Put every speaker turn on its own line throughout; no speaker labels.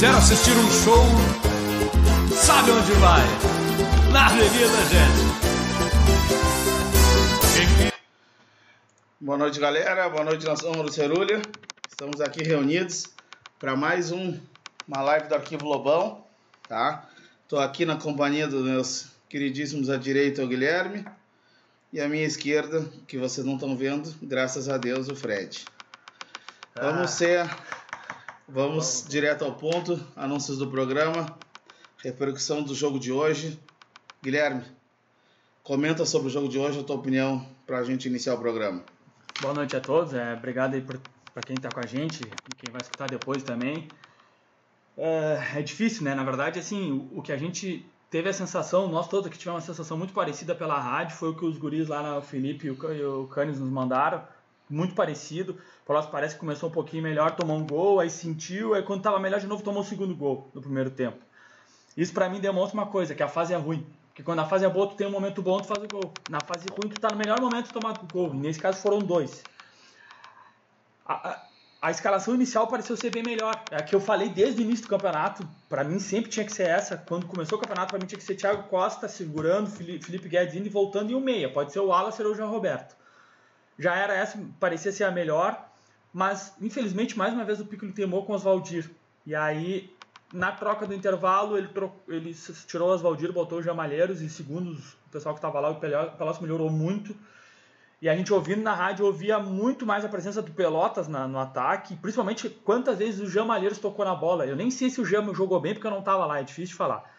quiser assistir um show, sabe onde vai? Na Avenida Gente.
Boa noite, galera. Boa noite, nação do Cerulha. Estamos aqui reunidos para mais um, uma live do Arquivo Lobão, tá? Estou aqui na companhia dos meus queridíssimos à direita, o Guilherme, e à minha esquerda, que vocês não estão vendo, graças a Deus, o Fred. Vamos ah. ser Vamos direto ao ponto, anúncios do programa, repercussão do jogo de hoje. Guilherme, comenta sobre o jogo de hoje, a tua opinião para a gente iniciar o programa.
Boa noite a todos, é, obrigado aí para quem está com a gente e quem vai escutar depois também. É, é, difícil, né? Na verdade, assim, o, o, que a gente teve a sensação, nós todos aqui tivemos uma sensação muito parecida pela rádio, foi o que os guris lá, o Felipe e o, o Canis nos mandaram muito parecido. O Pelotas parece que começou um pouquinho melhor, tomou um gol, aí sentiu, aí quando estava melhor de novo tomou o segundo gol no primeiro tempo. Isso para mim demonstra uma coisa, que a fase é ruim. Porque quando a fase é boa, tu tem um momento bom, tu faz o gol. Na fase ruim, tu tá no melhor momento de tomar o gol. Nesse caso foram dois. A, a, a, escalação inicial pareceu ser bem melhor. É a que eu falei desde o início do campeonato. Para mim sempre tinha que ser essa. Quando começou o campeonato, para mim tinha que ser Thiago Costa segurando, Felipe Guedes indo e voltando e o meia. Pode ser o Wallace ou o João Roberto já era essa, parecia ser a melhor, mas infelizmente mais uma vez o Piccolo temou com o Oswaldir. E aí, na troca do intervalo, ele, trocou, ele tirou o Oswaldir, botou o Jamalheiros, e segundo o pessoal que estava lá, o Pelotas melhorou muito. E a gente ouvindo na rádio, ouvia muito mais a presença do Pelotas na, no ataque, principalmente quantas vezes o Jamalheiros tocou na bola. Eu nem sei se o Jama jogou bem, porque eu não estava lá, é difícil de falar.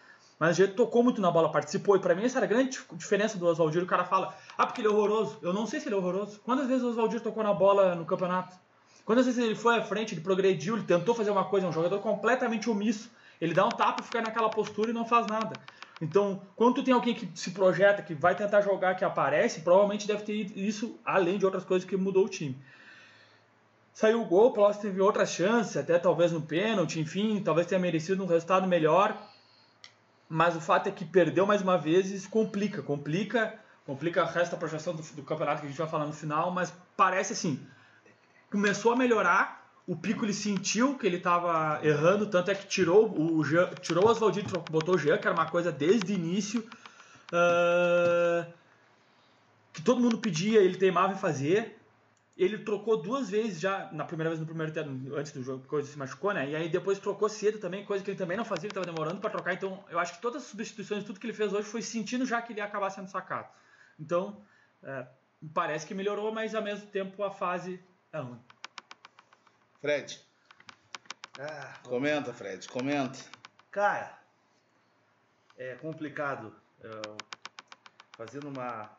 Mas ele tocou muito na bola, participou. E para mim essa era a grande diferença do Oswaldir. O cara fala, ah, porque ele é horroroso. Eu não sei se ele é horroroso. Quantas vezes o Oswaldir tocou na bola no campeonato? Quantas vezes ele foi à frente, ele progrediu, ele tentou fazer uma coisa, é um jogador completamente omisso. Ele dá um tapa, fica naquela postura e não faz nada. Então, quando tu tem alguém que se projeta, que vai tentar jogar, que aparece, provavelmente deve ter isso, além de outras coisas que mudou o time. Saiu o gol, o Pelotas teve outras chances, até talvez no pênalti, enfim, talvez tenha merecido um resultado melhor mas o fato é que perdeu mais uma vez e isso complica, complica, complica o resto da projeção do, do, campeonato que a gente vai falar no final, mas parece assim, começou a melhorar, o Pico ele sentiu que ele estava errando, tanto é que tirou o Jean, tirou o Oswaldinho, botou o Jean, que era uma coisa desde o início, uh, que todo mundo pedia, ele teimava em fazer, ele trocou duas vezes já, na primeira vez no primeiro tempo, antes do jogo, coisa se machucou, né? E aí depois trocou cedo também, coisa que ele também não fazia, ele estava demorando para trocar. Então, eu acho que todas as substituições, tudo que ele fez hoje foi sentindo já que ele ia acabar sendo sacado. Então, é, parece que melhorou, mas ao mesmo tempo a fase é ruim.
Fred. Ah, comenta, Fred, comenta.
Cara, é complicado. fazendo uma.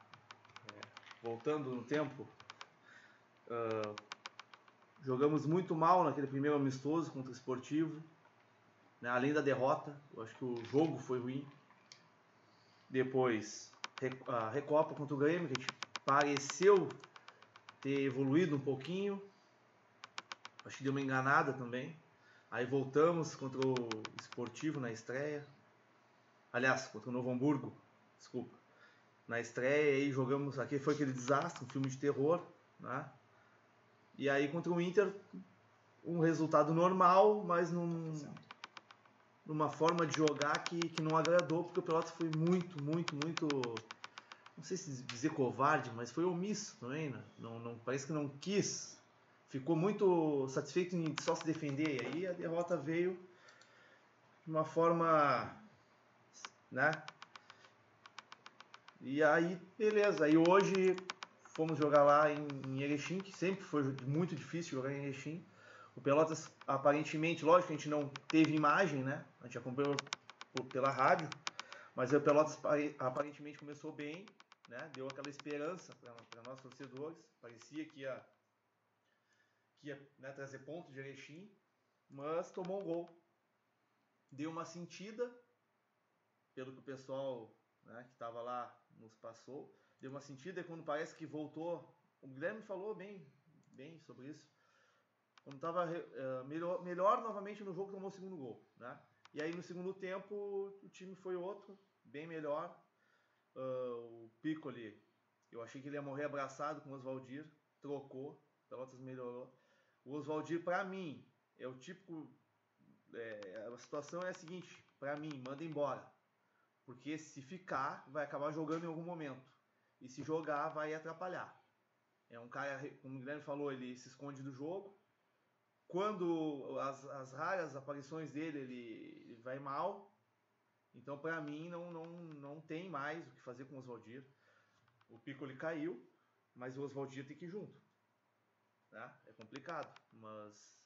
É, voltando no tempo, Uh, jogamos muito mal naquele primeiro amistoso contra o Esportivo. Né? Além da derrota, eu acho que o jogo foi ruim. Depois, a Recopa contra o Grêmio, que a gente pareceu ter evoluído um pouquinho. Acho que deu uma enganada também. Aí voltamos contra o Esportivo na estreia. Aliás, contra o Novo Hamburgo, desculpa. Na estreia aí jogamos, aqui foi aquele desastre, um filme de terror, né? E aí contra o Inter, um resultado normal, mas num, numa forma de jogar que, que não agradou, porque o Pelotas foi muito, muito, muito. Não sei se dizer covarde, mas foi omisso também, né? Não, não, parece que não quis. Ficou muito satisfeito em só se defender. E aí a derrota veio de uma forma. né? E aí, beleza. Aí hoje fomos jogar lá em, em Erechim, que sempre foi muito difícil jogar em Erechim. O Pelotas, aparentemente, lógico a gente não teve imagem, né? A gente acompanhou pela rádio, mas o Pelotas aparentemente começou bem, né? Deu aquela esperança para nós torcedores. Parecia que ia, que ia né, trazer ponto de Erechim, mas tomou um gol. Deu uma sentida, pelo que o pessoal né, que estava lá nos passou deu uma sentida quando parece que voltou, o Guilherme falou bem, bem sobre isso. Quando estava uh, eh, melhor, melhor novamente no jogo, tomou o segundo gol, né? E aí no segundo tempo o time foi outro, bem melhor. Uh, o Piccoli, eu achei que ele ia morrer abraçado com o Oswaldir, trocou, Pelotas melhorou. O Oswaldir, para mim, é o típico é, a situação é a seguinte, para mim, manda embora. Porque se ficar, vai acabar jogando em algum momento. E se jogar, vai atrapalhar. É um cara, como o Guilherme falou, ele se esconde do jogo. Quando as, as raras aparições dele, ele, ele vai mal. Então, para mim, não, não, não tem mais o que fazer com o Oswaldir. O Piccoli caiu, mas o Oswaldir tem que ir junto. Né? É complicado, mas...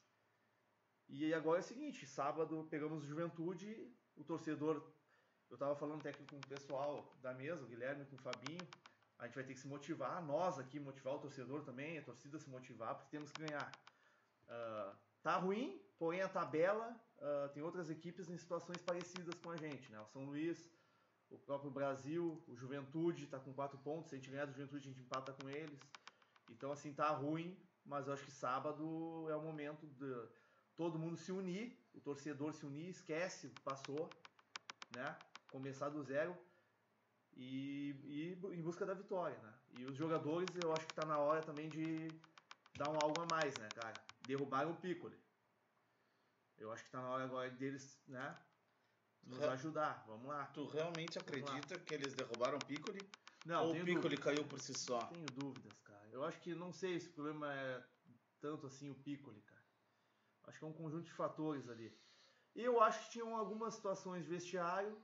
E agora é o seguinte, sábado pegamos o Juventude, o torcedor... Eu estava falando até com o pessoal da mesa, o Guilherme com o Fabinho, a gente vai ter que se motivar, nós aqui, motivar o torcedor também, a torcida se motivar, porque temos que ganhar. Uh, tá ruim, porém a tabela uh, tem outras equipes em situações parecidas com a gente, né? O São Luís, o próprio Brasil, o Juventude está com quatro pontos, se a gente ganhar do Juventude a gente empata com eles. Então assim tá ruim, mas eu acho que sábado é o momento de todo mundo se unir, o torcedor se unir, esquece, passou, né? Começar do zero e, e em busca da vitória, né? E os jogadores, eu acho que está na hora também de dar um algo a mais, né, cara? Derrubaram o Piccoli. Eu acho que está na hora agora deles, né? Nos ajudar. Vamos lá.
Tu realmente acredita que eles derrubaram o Piccoli?
Não,
Ou o Piccoli caiu por si só?
Tenho dúvidas, cara. Eu acho que não sei se o problema é tanto assim o Piccoli, cara. Acho que é um conjunto de fatores ali. E eu acho que tinham algumas situações de vestiário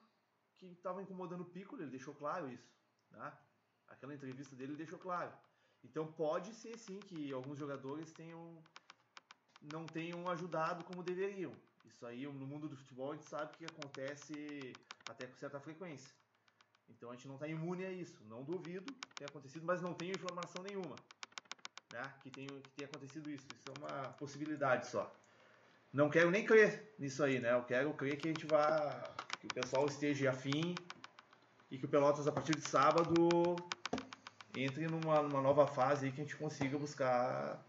que estava incomodando o Piccolo, ele deixou claro isso. Né? Aquela entrevista dele deixou claro. Então pode ser sim que alguns jogadores tenham não tenham ajudado como deveriam. Isso aí no mundo do futebol a gente sabe que acontece até com certa frequência. Então a gente não está imune a isso. Não duvido que tenha acontecido, mas não tenho informação nenhuma né, que, tenha, que tenha acontecido isso. Isso é uma possibilidade só. Não quero nem crer nisso aí, né? Eu quero crer que a gente vá que o pessoal esteja afim e que o Pelotas, a partir de sábado, entre numa, numa nova fase aí que a gente consiga buscar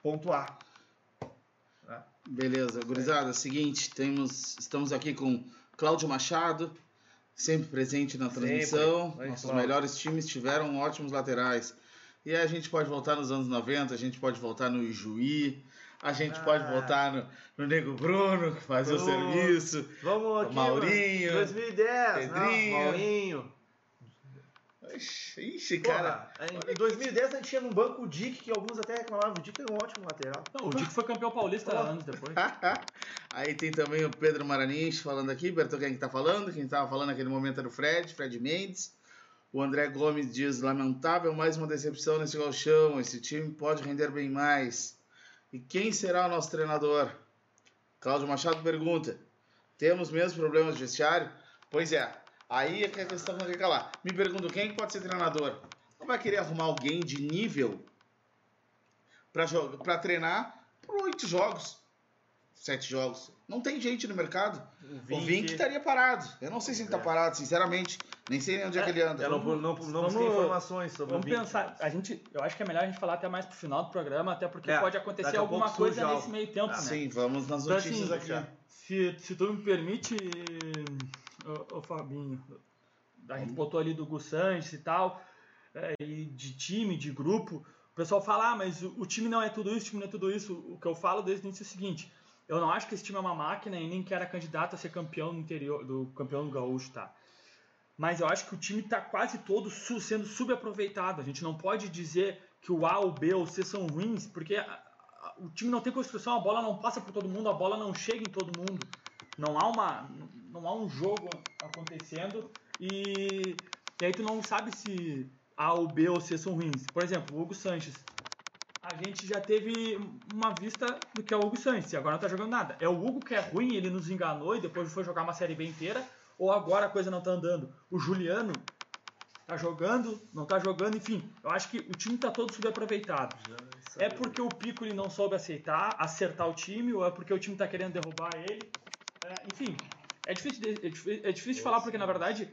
pontuar.
Né? Beleza, gurizada, seguinte, temos, estamos aqui com Cláudio Machado, sempre presente na transmissão.
Sempre.
Nossos
Cláudio.
melhores times tiveram ótimos laterais. E aí a gente pode voltar nos anos 90, a gente pode voltar no Ijuí, a gente
Ah.
pode voltar no, no Nego Bruno, que faz o serviço.
Vamos aqui,
Maurinho,
mano. 2010,
Pedrinho.
não, Maurinho.
Ixi, cara.
Porra, em 2010 a gente tinha no banco o Dick, que alguns até reclamavam. O Dick era um ótimo lateral.
Não, o Dick foi campeão paulista
Porra.
anos depois.
Aí tem também o Pedro Maranins falando aqui, Bertão, quem que tá falando? Quem tava falando naquele momento era o Fred, Fred Mendes. O André Gomes diz, lamentável, mais uma decepção nesse galchão, esse time pode render bem mais. E quem será o nosso treinador? Cláudio Machado pergunta, temos mesmo problemas de vestiário? Pois é, aí é que a questão fica lá. Me pergunto, quem que pode ser treinador? Não vai querer arrumar alguém de nível para treinar por oito jogos, sete jogos. Não tem gente no mercado. O Vink estaria parado. Eu não sei se ele tá parado, sinceramente. Nem sei nem onde é, que ele anda.
Não, não, não, não
Vamos-
busquei informações sobre
Vamos
o Vink.
pensar, a gente, eu acho que é melhor a gente falar até mais pro final do programa, até porque
É,
pode acontecer alguma coisa nesse meio tempo,
Ah,
né?
Sim, vamos nas
Então,
notícias
assim,
aqui.
se, se tu me permite, ô, ô Fabinho, a gente botou ali do Gus Sanches e tal, é, e de time, de grupo, o pessoal fala, ah, mas o, o time não é tudo isso, o time não é tudo isso. O que eu falo desde o início é o seguinte, eu não acho que esse time é uma máquina e nem que era candidato a ser campeão no interior, do campeão do gaúcho, tá? Mas eu acho que o time está quase todo su- sendo subaproveitado. A gente não pode dizer que o A, o B ou o C são ruins, porque o time não tem construção, a bola não passa por todo mundo, a bola não chega em todo mundo. Não há, uma, não há um jogo acontecendo e, e aí tu não sabe se A, o B ou C são ruins. Por exemplo, o Hugo Sanches. A gente já teve uma vista do que é o Hugo Sanches e agora não tá jogando nada. É o Hugo que é ruim, ele nos enganou e depois foi jogar uma série B inteira, ou agora a coisa não tá andando? O Juliano tá jogando, não tá jogando, enfim. Eu acho que o time tá todo subaproveitado. É porque o Piccoli não soube aceitar, acertar o time, ou é porque o time tá querendo derrubar ele. É, enfim, é difícil, de, é é difícil de falar porque, na verdade,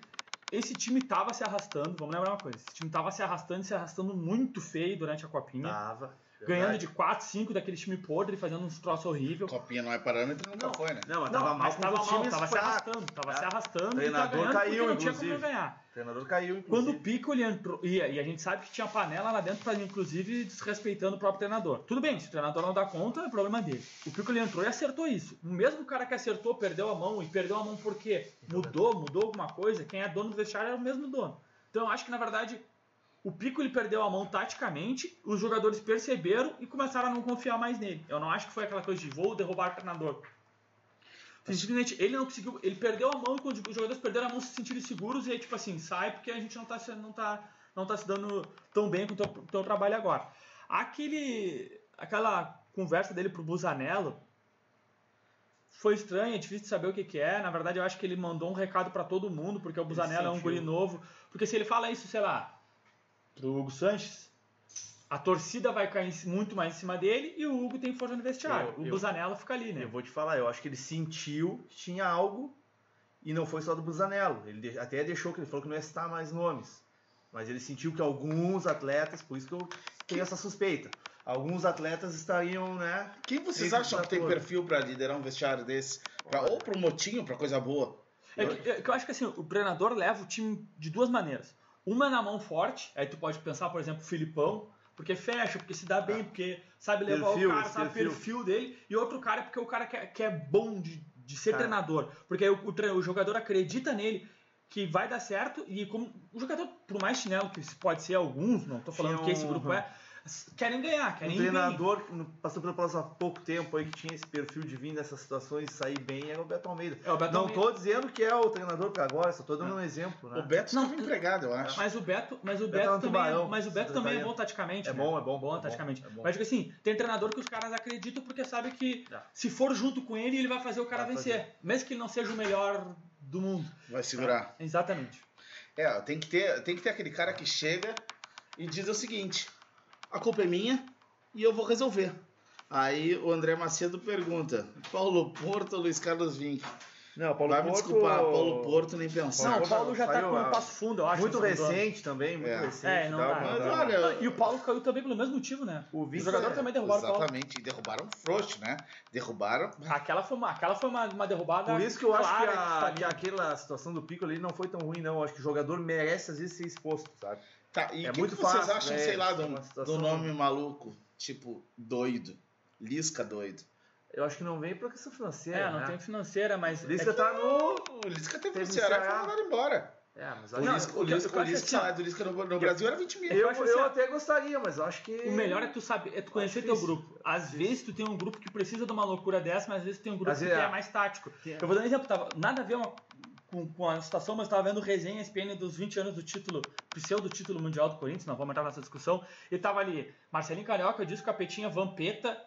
esse time tava se arrastando. Vamos lembrar uma coisa: esse time tava se arrastando, se arrastando muito feio durante a copinha.
Tava.
Ganhando de 4, 5 daquele time podre, fazendo uns troços horríveis.
Copinha não é parâmetro, nunca
Não.
foi, né?
Não, mas
Não,
tava mal
mas
com
tava
os
mal,
times
tava se arrastando, tava
É.
se arrastando e tá
Treinador
porque
caiu,
não tinha como
inclusive.
ganhar.
O treinador caiu,
Quando
inclusive.
o Piccoli entrou, e, e a gente sabe que tinha panela lá dentro, pra, inclusive desrespeitando o próprio treinador. Tudo bem, se o treinador não dá conta, é problema dele. O Piccoli entrou e acertou isso. O mesmo cara que acertou perdeu a mão, e perdeu a mão porque mudou, mudou alguma coisa, quem é dono do vestiário era o mesmo dono. Então eu acho que na verdade o Piccoli perdeu a mão taticamente, os jogadores perceberam e começaram a não confiar mais nele. Eu não acho que foi aquela coisa de vou derrubar o treinador. Simplesmente ele não conseguiu, ele perdeu a mão e quando os jogadores perderam a mão se sentiram seguros e aí tipo assim, sai porque a gente não tá, se- não tá, não tá se dando tão bem com o teu, teu trabalho agora. Aquele, aquela conversa dele pro Busanello foi estranha, é difícil de saber o que, que é. Na verdade, eu acho que ele mandou um recado pra todo mundo, porque o Busanello é um guri novo. Porque se ele fala isso, sei lá, pro Hugo Sanches, a torcida vai cair muito mais em cima dele e o Hugo tem força no vestiário.
Eu-
o Busanello fica ali, né?
Eu vou te falar, eu acho que ele sentiu que tinha algo e não foi só do Busanello. Ele até deixou que ele falou que não ia citar mais nomes. Mas ele sentiu que alguns atletas, por isso que eu tenho essa suspeita, alguns atletas estariam, né?
Quem vocês acham que tem perfil pra liderar um vestiário desse? Pra, ou pro motinho, pra coisa boa?
É que, é que eu acho que assim, o treinador leva o time de duas maneiras. Uma é na mão forte, aí tu pode pensar, por exemplo, Filipão, porque fecha, porque se dá bem, porque sabe levar
Perfil,
o cara, sabe o
perfil.
perfil dele, e outro cara é porque o cara que é, que é bom de, de ser
Cara.
treinador. Porque aí o, o, o jogador acredita nele que vai dar certo, e como o jogador, por mais chinelo que pode ser alguns, não tô falando
Tinha
que esse grupo é, querem ganhar,
Um
querem ir bem.
treinador que passou pelo Palácio há pouco tempo aí que tinha esse perfil de vir nessas situações e sair bem era o Beto Almeida.
É, o Beto
não tô dizendo que é o treinador para agora, só tô dando um exemplo, né?
O Beto
Não,
estava empregado, eu acho.
Mas o Beto, mas o
Beto
Beto,
é um
também, é,
tubarão,
mas o Beto também é bom taticamente.
É
né?
bom, é bom,
bom
é bom,
taticamente.
é bom.
Mas digo assim, tem treinador que os caras acreditam porque sabe que
É.
se for junto com ele, ele vai fazer o cara
Vai
vencer. Mesmo que ele não seja o melhor do mundo.
Vai segurar.
Exatamente.
É, tem que, ter, tem que ter aquele cara que chega e diz o seguinte: a culpa é minha e eu vou resolver. Aí o André Macedo pergunta: Paulo Porto ou Luiz Carlos Vinck?
Não, Paulo
Vai me
Porto-
desculpar, Paulo Porto nem pensar.
Não, o
Porto
Paulo já tá
saiu,
com um passo fundo, eu acho.
Muito recente também, muito
É.
recente.
É, não dá.
Mas
dá.
olha,
E o Paulo caiu também pelo mesmo motivo, né?
O
O jogador
é-
também derrubaram o Paulo.
Exatamente, e derrubaram frouxo, né? Derrubaram.
Aquela foi uma, aquela foi uma, uma derrubada.
Por isso que eu acho que, a-
tá
que aquela situação do Pico ali não foi tão ruim, não. Eu acho que o jogador merece, às vezes, ser exposto, sabe?
Tá, e o
É
que,
muito
que vocês
fácil,
acham,
né?
sei lá, do,
Uma situação-
do nome maluco? Tipo, doido. Lisca doido.
Eu acho que não vem por questão financeira.
É, não
né?
tem financeira, mas.
O Lisca
é que-
tá no.
O Lisca Ceará e foi mandado embora.
É, mas
O
acho
Não,
Lisca,
o
o
que eu-
Lisca,
o que eu
o Lisca,
assim,
do Lisca no, no Brasil era 20 mil.
Eu,
acho
eu,
ó,
até gostaria, mas eu acho que.
O melhor é tu saber, é tu conhecer
Acho
teu grupo. Às vezes tu tem um grupo que precisa de uma loucura dessa, mas às vezes tu tem um grupo
Às
que é
é.
mais tático.
Tem-
Eu vou dar um exemplo, tava, nada a ver uma- com, com a situação, mas estava vendo resenha SPN dos 20 anos do título, pseudo título mundial do Corinthians, não vamos entrar nessa discussão. E tava ali Marcelinho Carioca, Disco Capetinha, Vampeta,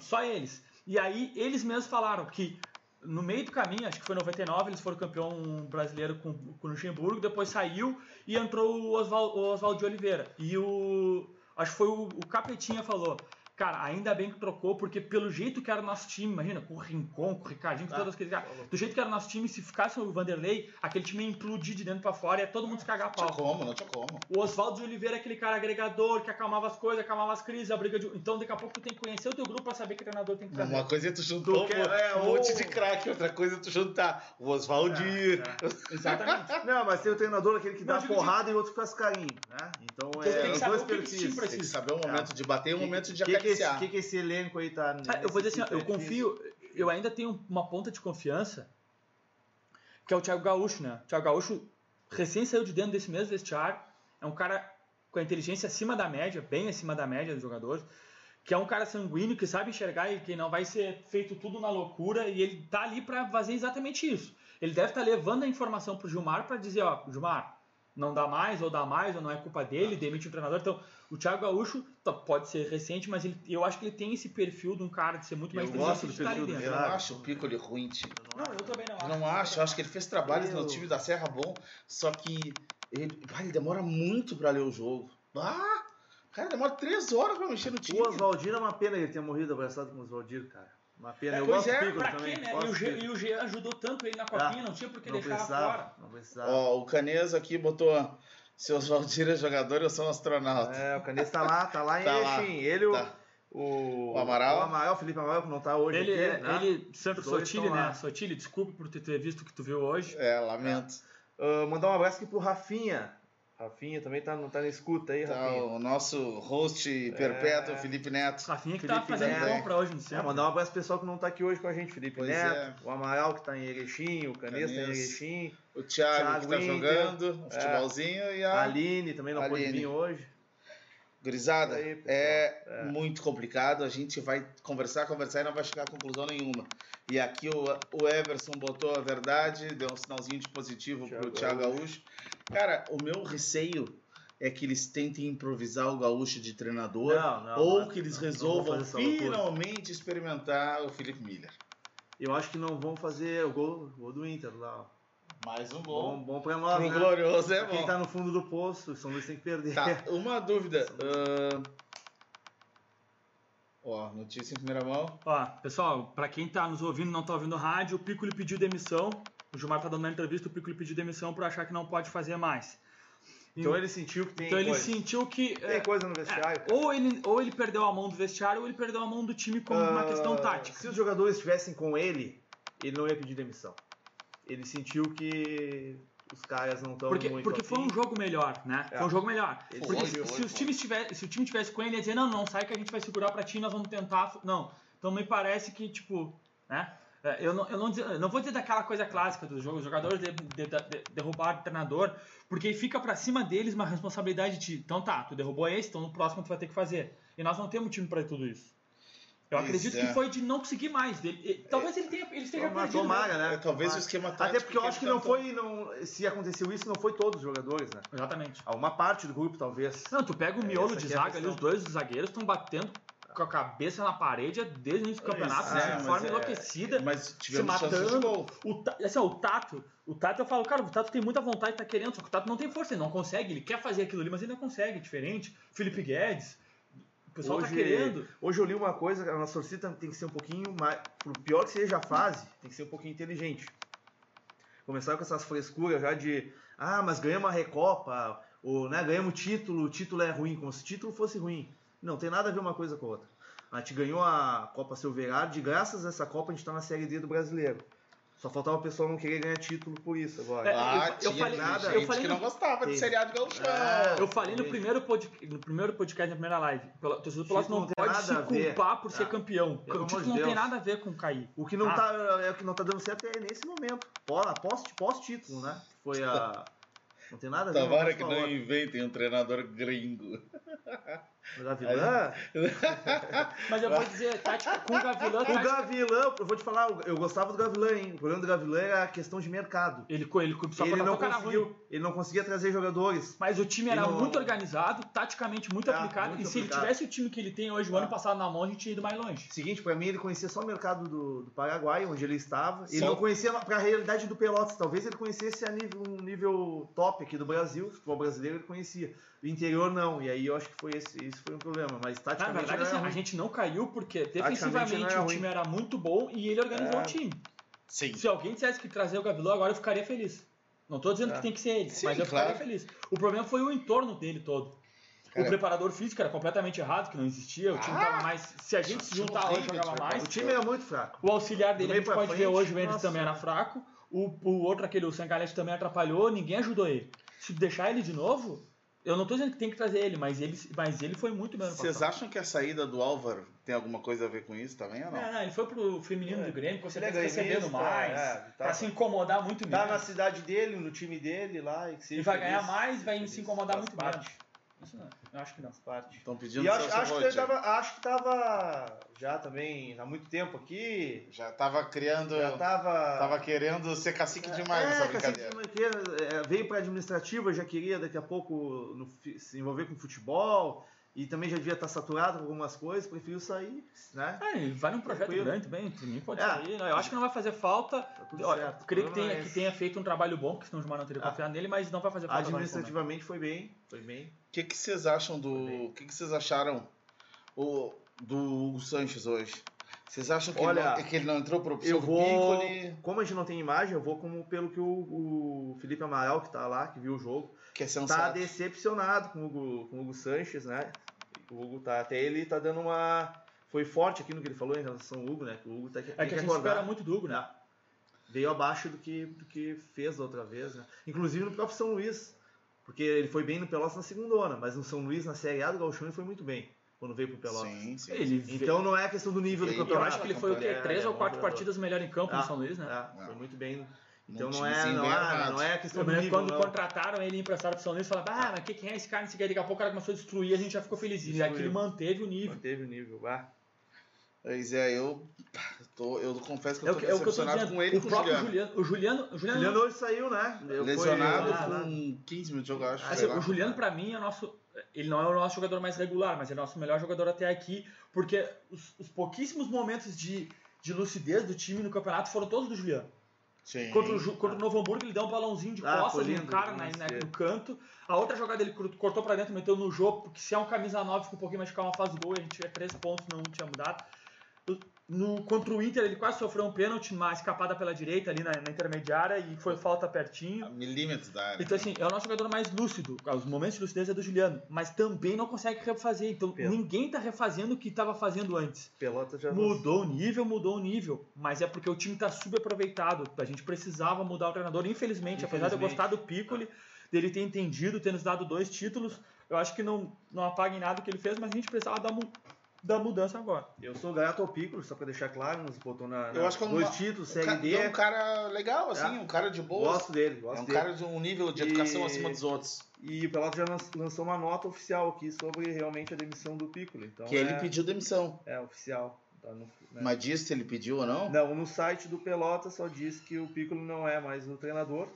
só eles. E aí eles mesmos falaram que no meio do caminho, acho que foi em 99, eles foram campeão brasileiro com, com o Luxemburgo, depois saiu e entrou o o Oswaldo de Oliveira. E o. Acho que foi o, o Capetinha falou. Cara, ainda bem que trocou, porque pelo jeito que era o nosso time, imagina, com o Rincon, com o Ricardinho, com
Ah,
todos aqueles caras. Do jeito que era o nosso time, se ficasse o Vanderlei, aquele time ia implodir de dentro pra fora, ia todo mundo se cagar a
Não tinha
pau.
como, não tinha como.
O Oswaldo de Oliveira é aquele cara agregador, que acalmava as coisas, acalmava as crises, a briga de. Então daqui a pouco tu tem que conhecer o teu grupo pra saber que treinador tem que trazer.
Uma coisa é tu juntar
Tu quer- é,
um monte de craque, outra coisa é tu juntar o Oswaldir.
Exatamente.
Não, mas tem o treinador aquele que
Não,
dá
digo
porrada e outro que faz carinho, né? Então
Então, tem
é
que
os
saber
dois
o que que esse time
perfis.
precisa.
Tem que saber o momento de bater e o momento de
que, que, esse, que, que esse elenco aí tá.
Ah, eu vou dizer assim, eu confio, eu ainda tenho uma ponta de confiança, que é o Thiago Gaúcho, né? O Thiago Gaúcho recém saiu de dentro desse mesmo vestiário, é um cara com a inteligência acima da média, bem acima da média dos jogadores, que é um cara sanguíneo, que sabe enxergar e que não vai ser feito tudo na loucura, e ele tá ali para fazer exatamente isso. Ele deve estar levando a informação pro Gilmar para dizer, ó, Gilmar, não dá mais, ou dá mais, ou não é culpa dele, demite o treinador. Então, o Thiago Gaúcho tá, pode ser recente, mas ele, eu acho que ele tem esse perfil de um cara de ser muito mais
Eu gosto do perfil do.
Eu não acho o Piccoli ruim, tio.
Não, eu também não
Eu
acho.
não acho, eu acho que ele fez trabalhos no
Eu-
time da Serra bom, só que ele, ah, ele demora muito pra ler o jogo. Ah, cara, demora três horas pra mexer no time.
O Oswaldir é uma pena ele ter morrido abraçado com o Oswaldir, cara. Uma pena.
É,
eu gosto
é,
do também.
quê, né? E o,
Piccoli.
e o G ajudou tanto ele na copinha, não tinha por que deixar
precisava,
fora.
Não precisava.
Ó, o Canesa aqui botou Se o Oswaldir é jogador, eu sou um astronauta.
É, o Canês tá lá, tá lá em
Tá
Erechim. Ele, o-
tá.
o,
O Amaral?
O Amaral, o Felipe Amaral, que não tá hoje
Ele,
aqui, né?
ele Sotile, né? Sotile, desculpe por ter- visto o que tu viu hoje.
É, lamento.
Ah, mandar um abraço aqui pro Rafinha. Rafinha também tá, não tá na escuta aí,
Tá,
Rafinha.
o nosso host perpétuo, Felipe Neto.
Rafinha que
Felipe
tá fazendo
Neto.
compra hoje no
É,
centro.
mandar um abraço pro pessoal que não tá aqui hoje com a gente, Felipe
Pois
Neto,
é.
o Amaral que tá em Erechim, o Canês tá em. Erechim,
O Thiago,
Thiago
que tá
Winter,
jogando, um
é.
futebolzinho e
a
a
Aline também não pôde
Aline.
vir hoje.
Gurizada.
Aí.
É,
É.
muito complicado. A gente vai conversar, conversar e não vai chegar a conclusão nenhuma. E aqui o, o Everson botou a verdade, deu um sinalzinho de positivo pro
Thiago
Thiago Gaúcho. Cara, o meu receio é que eles tentem improvisar o Gaúcho de treinador.
Não, não,
ou
não,
que eles resolvam finalmente experimentar o Felipe Miller.
Eu acho que não vão fazer o gol, o gol do Inter lá.
Mais um
Bom,
gol.
bom pra nós,
Pro
né?
glorioso é
Pra Quem
bom.
tá no fundo do poço, o São Luís tem que perder.
Tá, uma dúvida. ahn, Ó, notícia em primeira mão.
Ó, pessoal, pra quem tá nos ouvindo e não tá ouvindo rádio, o Piccoli pediu demissão. O Gilmar tá dando uma entrevista, o Piccoli pediu demissão por achar que não pode fazer mais.
Então ele sentiu que tem
Então ele
coisa.
sentiu que.
Tem
é,
coisa no vestiário.
é, ou, ele, ou ele perdeu a mão do vestiário, ou ele perdeu a mão do time como uma
Ah,
questão tática.
Se os jogadores estivessem com ele, ele não ia pedir demissão. Ele sentiu que os caras não estão
Porque,
muito
porque foi um jogo melhor, né?
É.
Foi um jogo melhor. Porque
hoje
se,
foi,
se os
foi.
times tivesse, se o time tivesse com ele, ia dizer, não, não, sai que a gente vai segurar pra ti, nós vamos tentar. Não. Então me parece que, tipo, né? É, Eu não, eu, não, eu não vou dizer daquela coisa clássica dos jogos, os jogadores de, de, de, derrubar o treinador, porque fica pra cima deles uma responsabilidade de, então tá, tu derrubou esse, então no próximo tu vai ter que fazer. E nós não temos time pra tudo isso. Eu acredito
é.
que foi de não conseguir mais. Dele. Talvez ele, tenha, ele esteja
Tomara,
perdido.
tomara, né?
É, talvez
Tomara.
o esquema tático
Até porque eu
que
acho que não foi. Não, se aconteceu isso, não foi todos os jogadores, né?
Exatamente.
Uma parte do grupo, talvez.
Não, tu pega o
É,
miolo de
é
zaga ali, os dois zagueiros estão batendo com a cabeça na parede desde o início do campeonato,
é,
de
mas
forma
é-
enlouquecida,
Mas
se matando.
gol.
O, assim, o Tato, o Tato eu falo, cara, o Tato tem muita vontade, tá querendo, só que o Tato não tem força, ele não consegue, ele quer fazer aquilo ali, mas ele não consegue, diferente. Felipe Guedes, pessoal tá querendo.
Hoje eu li uma coisa, a nossa torcida tem que ser um pouquinho mais. Por pior que seja a fase, tem que ser um pouquinho inteligente. Começaram com essas frescuras já de. Ah, mas ganhamos a Recopa, ou né, ganhamos o título, o título é ruim, como se o título fosse ruim. Não, tem nada a ver uma coisa com a outra. A gente ganhou a Copa Silverado, e graças a essa Copa a gente tá na Série D do brasileiro. Só faltava o pessoal não querer ganhar título por isso agora.
É,
Ah,
eu- eu
tinha
falei-
gente
eu falei
que
no-
não gostava de
Tem.
seriado gauchão.
É,
Eu falei no primeiro, pod, no primeiro podcast, na primeira live. O torcedor do Pelotas não pode
nada
se culpar por ser
Ah,
campeão.
pelo
O título
de
não tem nada a ver com cair.
O que não
Ah.
tá, é o que não tá dando certo é nesse momento. Pós, pós, pós-título, né? Foi a. Não tem nada a ver uma
Tomara que
com
não inventem um treinador gringo.
O Gavilã?
Mas eu vou dizer, tática com o Gavilã,
O
tática-
Gavilã, eu vou te falar, eu gostava do Gavilã, hein? O problema do Gavilã era a questão de mercado.
ele, ele só
ele não conseguiu, ele não conseguia trazer jogadores.
Mas o time era
Ele não-
muito organizado, taticamente muito
É,
aplicado.
muito
e se ele
aplicado.
tivesse o time que ele tem hoje, o ano passado na mão, a gente tinha ido mais longe.
Seguinte, pra mim ele conhecia só o mercado do, do Paraguai, onde ele estava. Ele
Só-
não conhecia pra realidade do Pelotas. Talvez ele conhecesse a nível, um nível top aqui do Brasil, futebol brasileiro ele conhecia. O interior não. E aí eu acho que foi esse, isso foi um problema. Mas
Na
taticamente
verdade,
não era
assim, a gente não caiu porque defensivamente o time era muito bom e ele organizou
É.
o time.
Sim.
Se alguém dissesse que trazer o Gavilã agora, eu ficaria feliz. Não tô dizendo
É.
que tem que ser ele,
Sim,
mas eu
claro.
ficaria feliz. O problema foi o entorno dele todo.
Cara,
o preparador físico era completamente errado, que não existia. O time
Ah!
tava mais. Se a gente se juntar hoje, jogava
de
mais.
O time era muito fraco.
O auxiliar dele, a gente pode ver
frente,
hoje, o Endes
nossa.
também era fraco. O, o outro, aquele, o Sangalete também atrapalhou, ninguém ajudou ele. Se deixar ele de novo, eu não tô dizendo que tem que trazer ele, mas ele, mas ele foi muito bem no
Vocês acham que a saída do Álvaro tem alguma coisa a ver com isso também ou não?
Não, não, ele foi pro feminino
É.
do Grêmio, com
é
certeza recebendo mais,
é,
pra
tá.
se incomodar muito
Tá
menos.
na cidade dele, no time dele lá. E,
E vai
feliz.
ganhar mais, vai
Feliz.
se incomodar muito
parte.
menos. Isso não, eu acho que não.
Faz parte.
Estão pedindo
E eu acho, acho, que tava, acho que tava já também há muito tempo aqui.
Já tava criando.
Já tava.
Tava querendo ser cacique demais nessa
é, Cacique
brincadeira.
Manqueira, é, veio para administrativa, já queria daqui a pouco no se envolver com futebol e também já devia estar saturado com algumas coisas, preferiu sair, né?
Ele vai num projeto
Tranquilo.
grande também, pode
É.
sair. Eu acho que não vai fazer falta.
Tá certo.
creio que tenha,
é
que tenha feito um trabalho bom, porque senão o Gilmar não teria
Ah.
confiado nele, mas não vai fazer falta.
Administrativamente foi bem, foi bem.
O que, que vocês acham do. O que, que vocês acharam o, do Hugo Sanches hoje? Vocês acham que,
Olha,
ele, não, que ele não entrou por opção
Eu vou.
Piccoli,
Como a gente não tem imagem, eu vou como pelo que o, o Felipe Amaral, que tá lá, que viu o jogo,
que é
tá decepcionado com o Hugo, com o Hugo Sanches, né? O Hugo tá. Até ele tá dando uma. Foi forte aqui no que ele falou em relação ao Hugo, né? Que o Hugo tá,
É que a gente
acordar.
espera muito do Hugo, né?
Veio abaixo do que, do que fez da outra vez, né? Inclusive no próprio São Luís. Porque ele foi bem no Pelotas na segunda onda, mas no São Luís, na Série A do Gauchão, ele foi muito bem. Quando veio pro Pelotas.
Sim, sim.
Ele
Então não é questão do nível do
eu
campeonato.
acho que ele foi o quê?
É,
Três
é
ou quatro
jogador.
partidas melhor em campo
Ah,
no São Luís, né?
É, foi
Ah.
muito bem. Então não é, não, é,
armado.
não é questão
Eu
do nível.
quando
não.
contrataram ele emprestado pro São Luís, falaram, ah, mas que- quem é esse cara? Nesse Daqui a pouco o cara começou a destruir, a gente já ficou feliz. E
Destruiu.
aqui ele manteve o nível.
Manteve o nível. Bah.
Pois é, eu, tô, eu confesso que
É
eu
o
tô
que, é o que eu tô
decepcionado
dizendo.
com ele
o
com o
próprio
Juliano.
Juliano. O Juliano, o Juliano,
Juliano hoje saiu, né? Foi-
Lesionado
Ah,
com 15 minutos de jogo, acho.
Assim, o Juliano, pra mim, é nosso. Ele não é o nosso jogador mais regular, mas é o nosso melhor jogador até aqui, porque os, os pouquíssimos momentos de, de lucidez do time no campeonato foram todos do Juliano.
Sim.
Contra o, contra o Novo Hamburgo, ele deu um balãozinho de
Ah,
costas
foi
no cara
lindo
na, na- no canto. A outra jogada ele cortou pra dentro, meteu no jogo, porque se é um camisa 9, fica um pouquinho mais de calma, faz o gol e a gente tiver três pontos, não tinha mudado. No, contra o Inter, ele quase sofreu um pênalti, uma escapada pela direita ali na, na intermediária e foi falta pertinho.
Milímetros da área.
Então, assim, é o nosso jogador mais lúcido. Os momentos de lucidez é do Juliano, mas também não consegue refazer. Então,
Pelo.
ninguém tá refazendo o que estava fazendo antes.
Pelota já
Mudou o nível, mudou o nível. Mas é porque o time tá subaproveitado. A gente precisava mudar o treinador. Infelizmente, apesar de eu
Infelizmente.
gostar do Piccoli, dele ter entendido, ter nos dado dois títulos, eu acho que não, não apaga em nada o que ele fez, mas a gente precisava da, mu- da mudança agora.
Eu sou grato ao Piccolo, só pra deixar claro, nos botou na,
Eu
na-
acho que é
dois
uma-
títulos,
Um
Série D.
é um cara legal, assim,
É.
um cara de boa.
Gosto dele,
É
gosto
um
dele.
cara de um nível de educação
E-
acima dos outros.
E o Pelotas já lan- lançou uma nota oficial aqui sobre realmente a demissão do Piccolo. Então
que
é,
ele pediu demissão.
É oficial. Tá no- né?
Mas disse se ele pediu ou não?
Não, no site do Pelotas só diz que o Piccolo não é mais o treinador.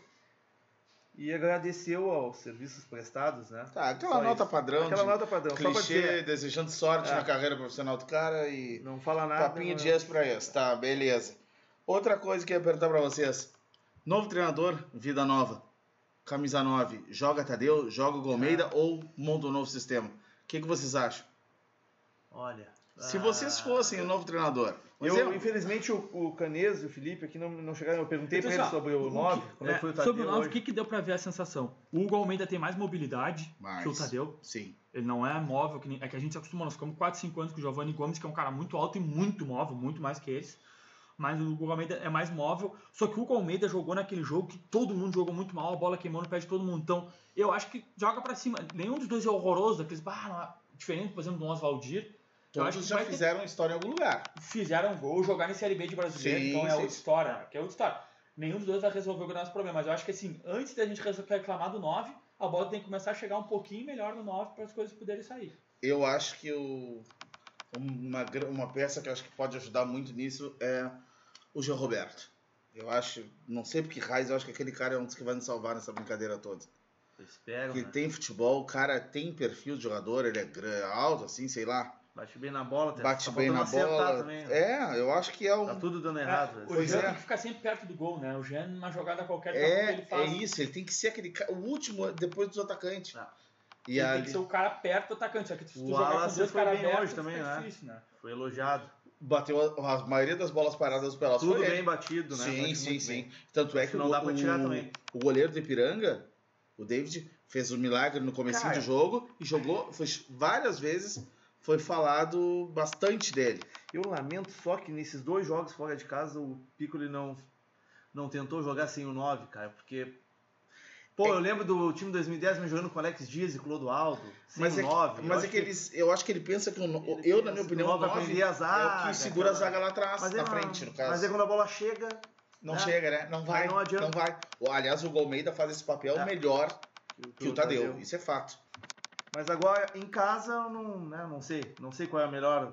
E agradeceu aos serviços prestados, né?
Tá, aquela
Só
nota
isso.
padrão,
Aquela nota padrão,
clichê,
dizer.
desejando sorte
É.
na carreira profissional do cara e
Não fala nada.
papinho de ex pra ex. Tá, beleza. Outra coisa que eu ia perguntar pra vocês. Novo treinador, vida nova. Camisa 9, joga Tadeu, joga o Golmeida ou monta um novo sistema? O que, que vocês acham?
Olha.
Se
ah,
vocês fossem o novo treinador,
Eu, infelizmente, o, o Canes e o Felipe aqui não, não chegaram. Eu perguntei
Então,
pra eles
assim, ó,
sobre o
o
9,
que-
como é que foi o
É,
Tadeu
sobre o 9,
hoje.
o que, que deu pra ver a sensação? O Hugo Almeida tem mais mobilidade
Mais.
que o Tadeu.
sim.
Ele não é móvel, que nem- é que a gente se acostumou, nós ficamos 4, 5 anos com o Giovanni Gomes, que é um cara muito alto e muito móvel, muito mais que eles. Mas o Hugo Almeida é mais móvel. Só que o Hugo Almeida jogou naquele jogo que todo mundo jogou muito mal, a bola queimou no pé de todo mundo. Então, eu acho que joga pra cima. Nenhum dos dois é horroroso, aqueles, bah, não é- diferente, por exemplo, do Oswaldir. Acho
Todos
que
já
vai ter-
fizeram história em algum lugar.
fizeram gol, jogar em Série B de brasileiro,
Sim,
então é
sim.
outra história, que é outra história. Nenhum dos dois vai resolver o nosso problema, mas eu acho que assim, antes da gente reclamar do 9, a bola tem que começar a chegar um pouquinho melhor no 9 para as coisas poderem sair.
Eu acho que o, uma, uma peça que eu acho que pode ajudar muito nisso é o João Roberto. Eu acho, não sei porque raiz, eu acho que aquele cara é um dos que vai nos salvar nessa brincadeira toda.
Eu espero,
Porque
né?
tem futebol, o cara tem perfil de jogador, ele é alto, assim, sei lá,
Bate bem na bola,
bate
tá
bem na bola.
Também, né?
É, eu acho que é um.
Tá tudo dando errado. né?
o Jean
é.
tem que ficar sempre perto do gol, né? O Jean, numa jogada qualquer,
É,
ele
é
faz.
isso, ele tem que ser aquele cara, o último depois dos atacantes.
Ah.
E
Ele tem
ali
que ser o cara perto do atacante, só que se tu
O
jogar com dois
foi
caras
bem
abertos,
hoje também, né?
difícil, né?
Foi elogiado.
bateu a, a maioria das bolas paradas do Pelotas.
Tudo
foi
bem
ele.
batido, né?
Sim,
Bate
sim, sim.
bem.
Tanto é que
não
o,
dá pra tirar
o-
também.
o goleiro do Ipiranga, o David, fez um milagre no comecinho
Cara.
do jogo e jogou foi, várias vezes. Foi falado bastante dele.
Eu lamento só que nesses dois jogos fora de casa o Piccoli não, não tentou jogar sem o 9, cara, porque. Pô,
É-
eu lembro do time 2010 me jogando com Alex Dias e Clodoaldo, sem
Mas
o
é, que-
9. Eu
mas é que, eles, eu acho que ele pensa que o, no- eu, na minha
que
opinião,
o
o
nove vai
9
prender a
é o
zaga,
que segura a zaga lá atrás,
Mas é
na
não-
frente, no caso.
Mas é quando a bola chega.
Não
né?
chega, né? Não vai,
não
não,
adianta.
vai. O- Aliás, o Golmeida faz esse papel
É.
melhor que o Tadeu. Isso é fato.
Mas agora, em casa, eu não, né, não sei. Não sei qual é a melhor.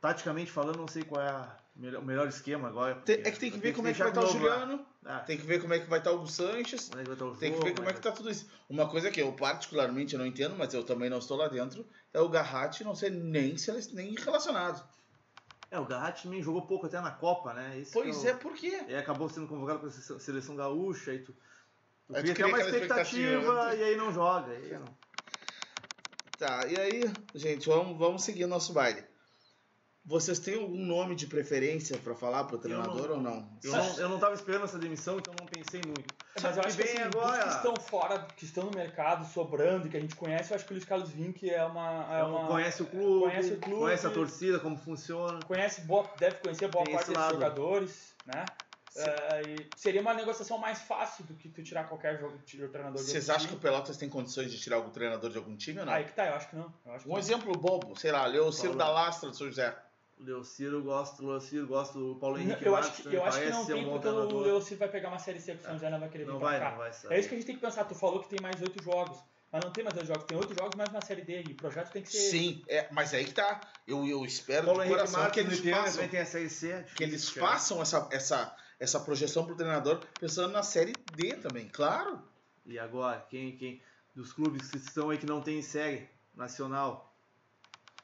Taticamente falando, não sei qual é a melhor- o melhor esquema agora.
Tem-
porque
é que tem que ver como é que vai estar
deixar
o. Juliano,
Ah,
tem que ver como é que vai estar o Hugo Sanches,
é que o
tem que ver como é que tá tudo isso. Uma coisa que eu particularmente não entendo, mas eu também não estou lá dentro, é o Garratti não ser nem, nem relacionado.
É, o Garratti também jogou pouco até na Copa, né? Esse
Pois
que eu-
é, por quê?
E acabou sendo convocado para a seleção gaúcha e tu, tu
Aí tu
cria
cria
uma expectativa,
expectativa,
e aí não joga. aí não.
Tá, e aí, gente, vamos, vamos seguir nosso baile. Vocês têm algum nome de preferência pra falar pro treinador
não-
ou não?
Eu não, eu não tava esperando essa demissão, então não pensei muito.
Mas eu
que
acho que assim,
agora-
dos que estão fora, que estão no mercado, sobrando, que a gente conhece, eu acho que o Luiz Carlos Vinck é uma... É uma
conhece o clube,
conhece o clube.
conhece a torcida, como funciona.
conhece boa, deve conhecer boa
Tem
parte
lado.
jogadores, né? É, seria uma negociação mais fácil do que tu tirar qualquer jogo, tirar o treinador de
Vocês acham que o. Pelotas tem condições de tirar algum treinador de algum time ou não?
Aí que tá, eu acho que não. Eu acho que
Um
não.
exemplo bobo, sei lá, Leociro
Paulo.
da Lastra do São José.
Leociro eu gosto, o Leociro eu gosto do Paulo Henrique
eu acho que, eu acho que não
ser
tem,
um
porque o. Leocir vai pegar uma série C que o São José não vai querer vir
Não
pra
vai,
cá.
não vai sair.
É isso que a gente tem que pensar. Tu falou que tem mais oito jogos, mas não tem mais oito jogos. Tem oito jogos mais uma série D e o projeto tem que ser.
Sim, é, mas aí que tá. Eu, eu espero
Paulo
de
Henrique
coração
Marques
que eles façam,
também tem a Série C. é
que eles façam essa, essa, essa projeção pro treinador pensando na série D também, claro.
E agora, quem, quem dos clubes que estão aí que não tem série nacional?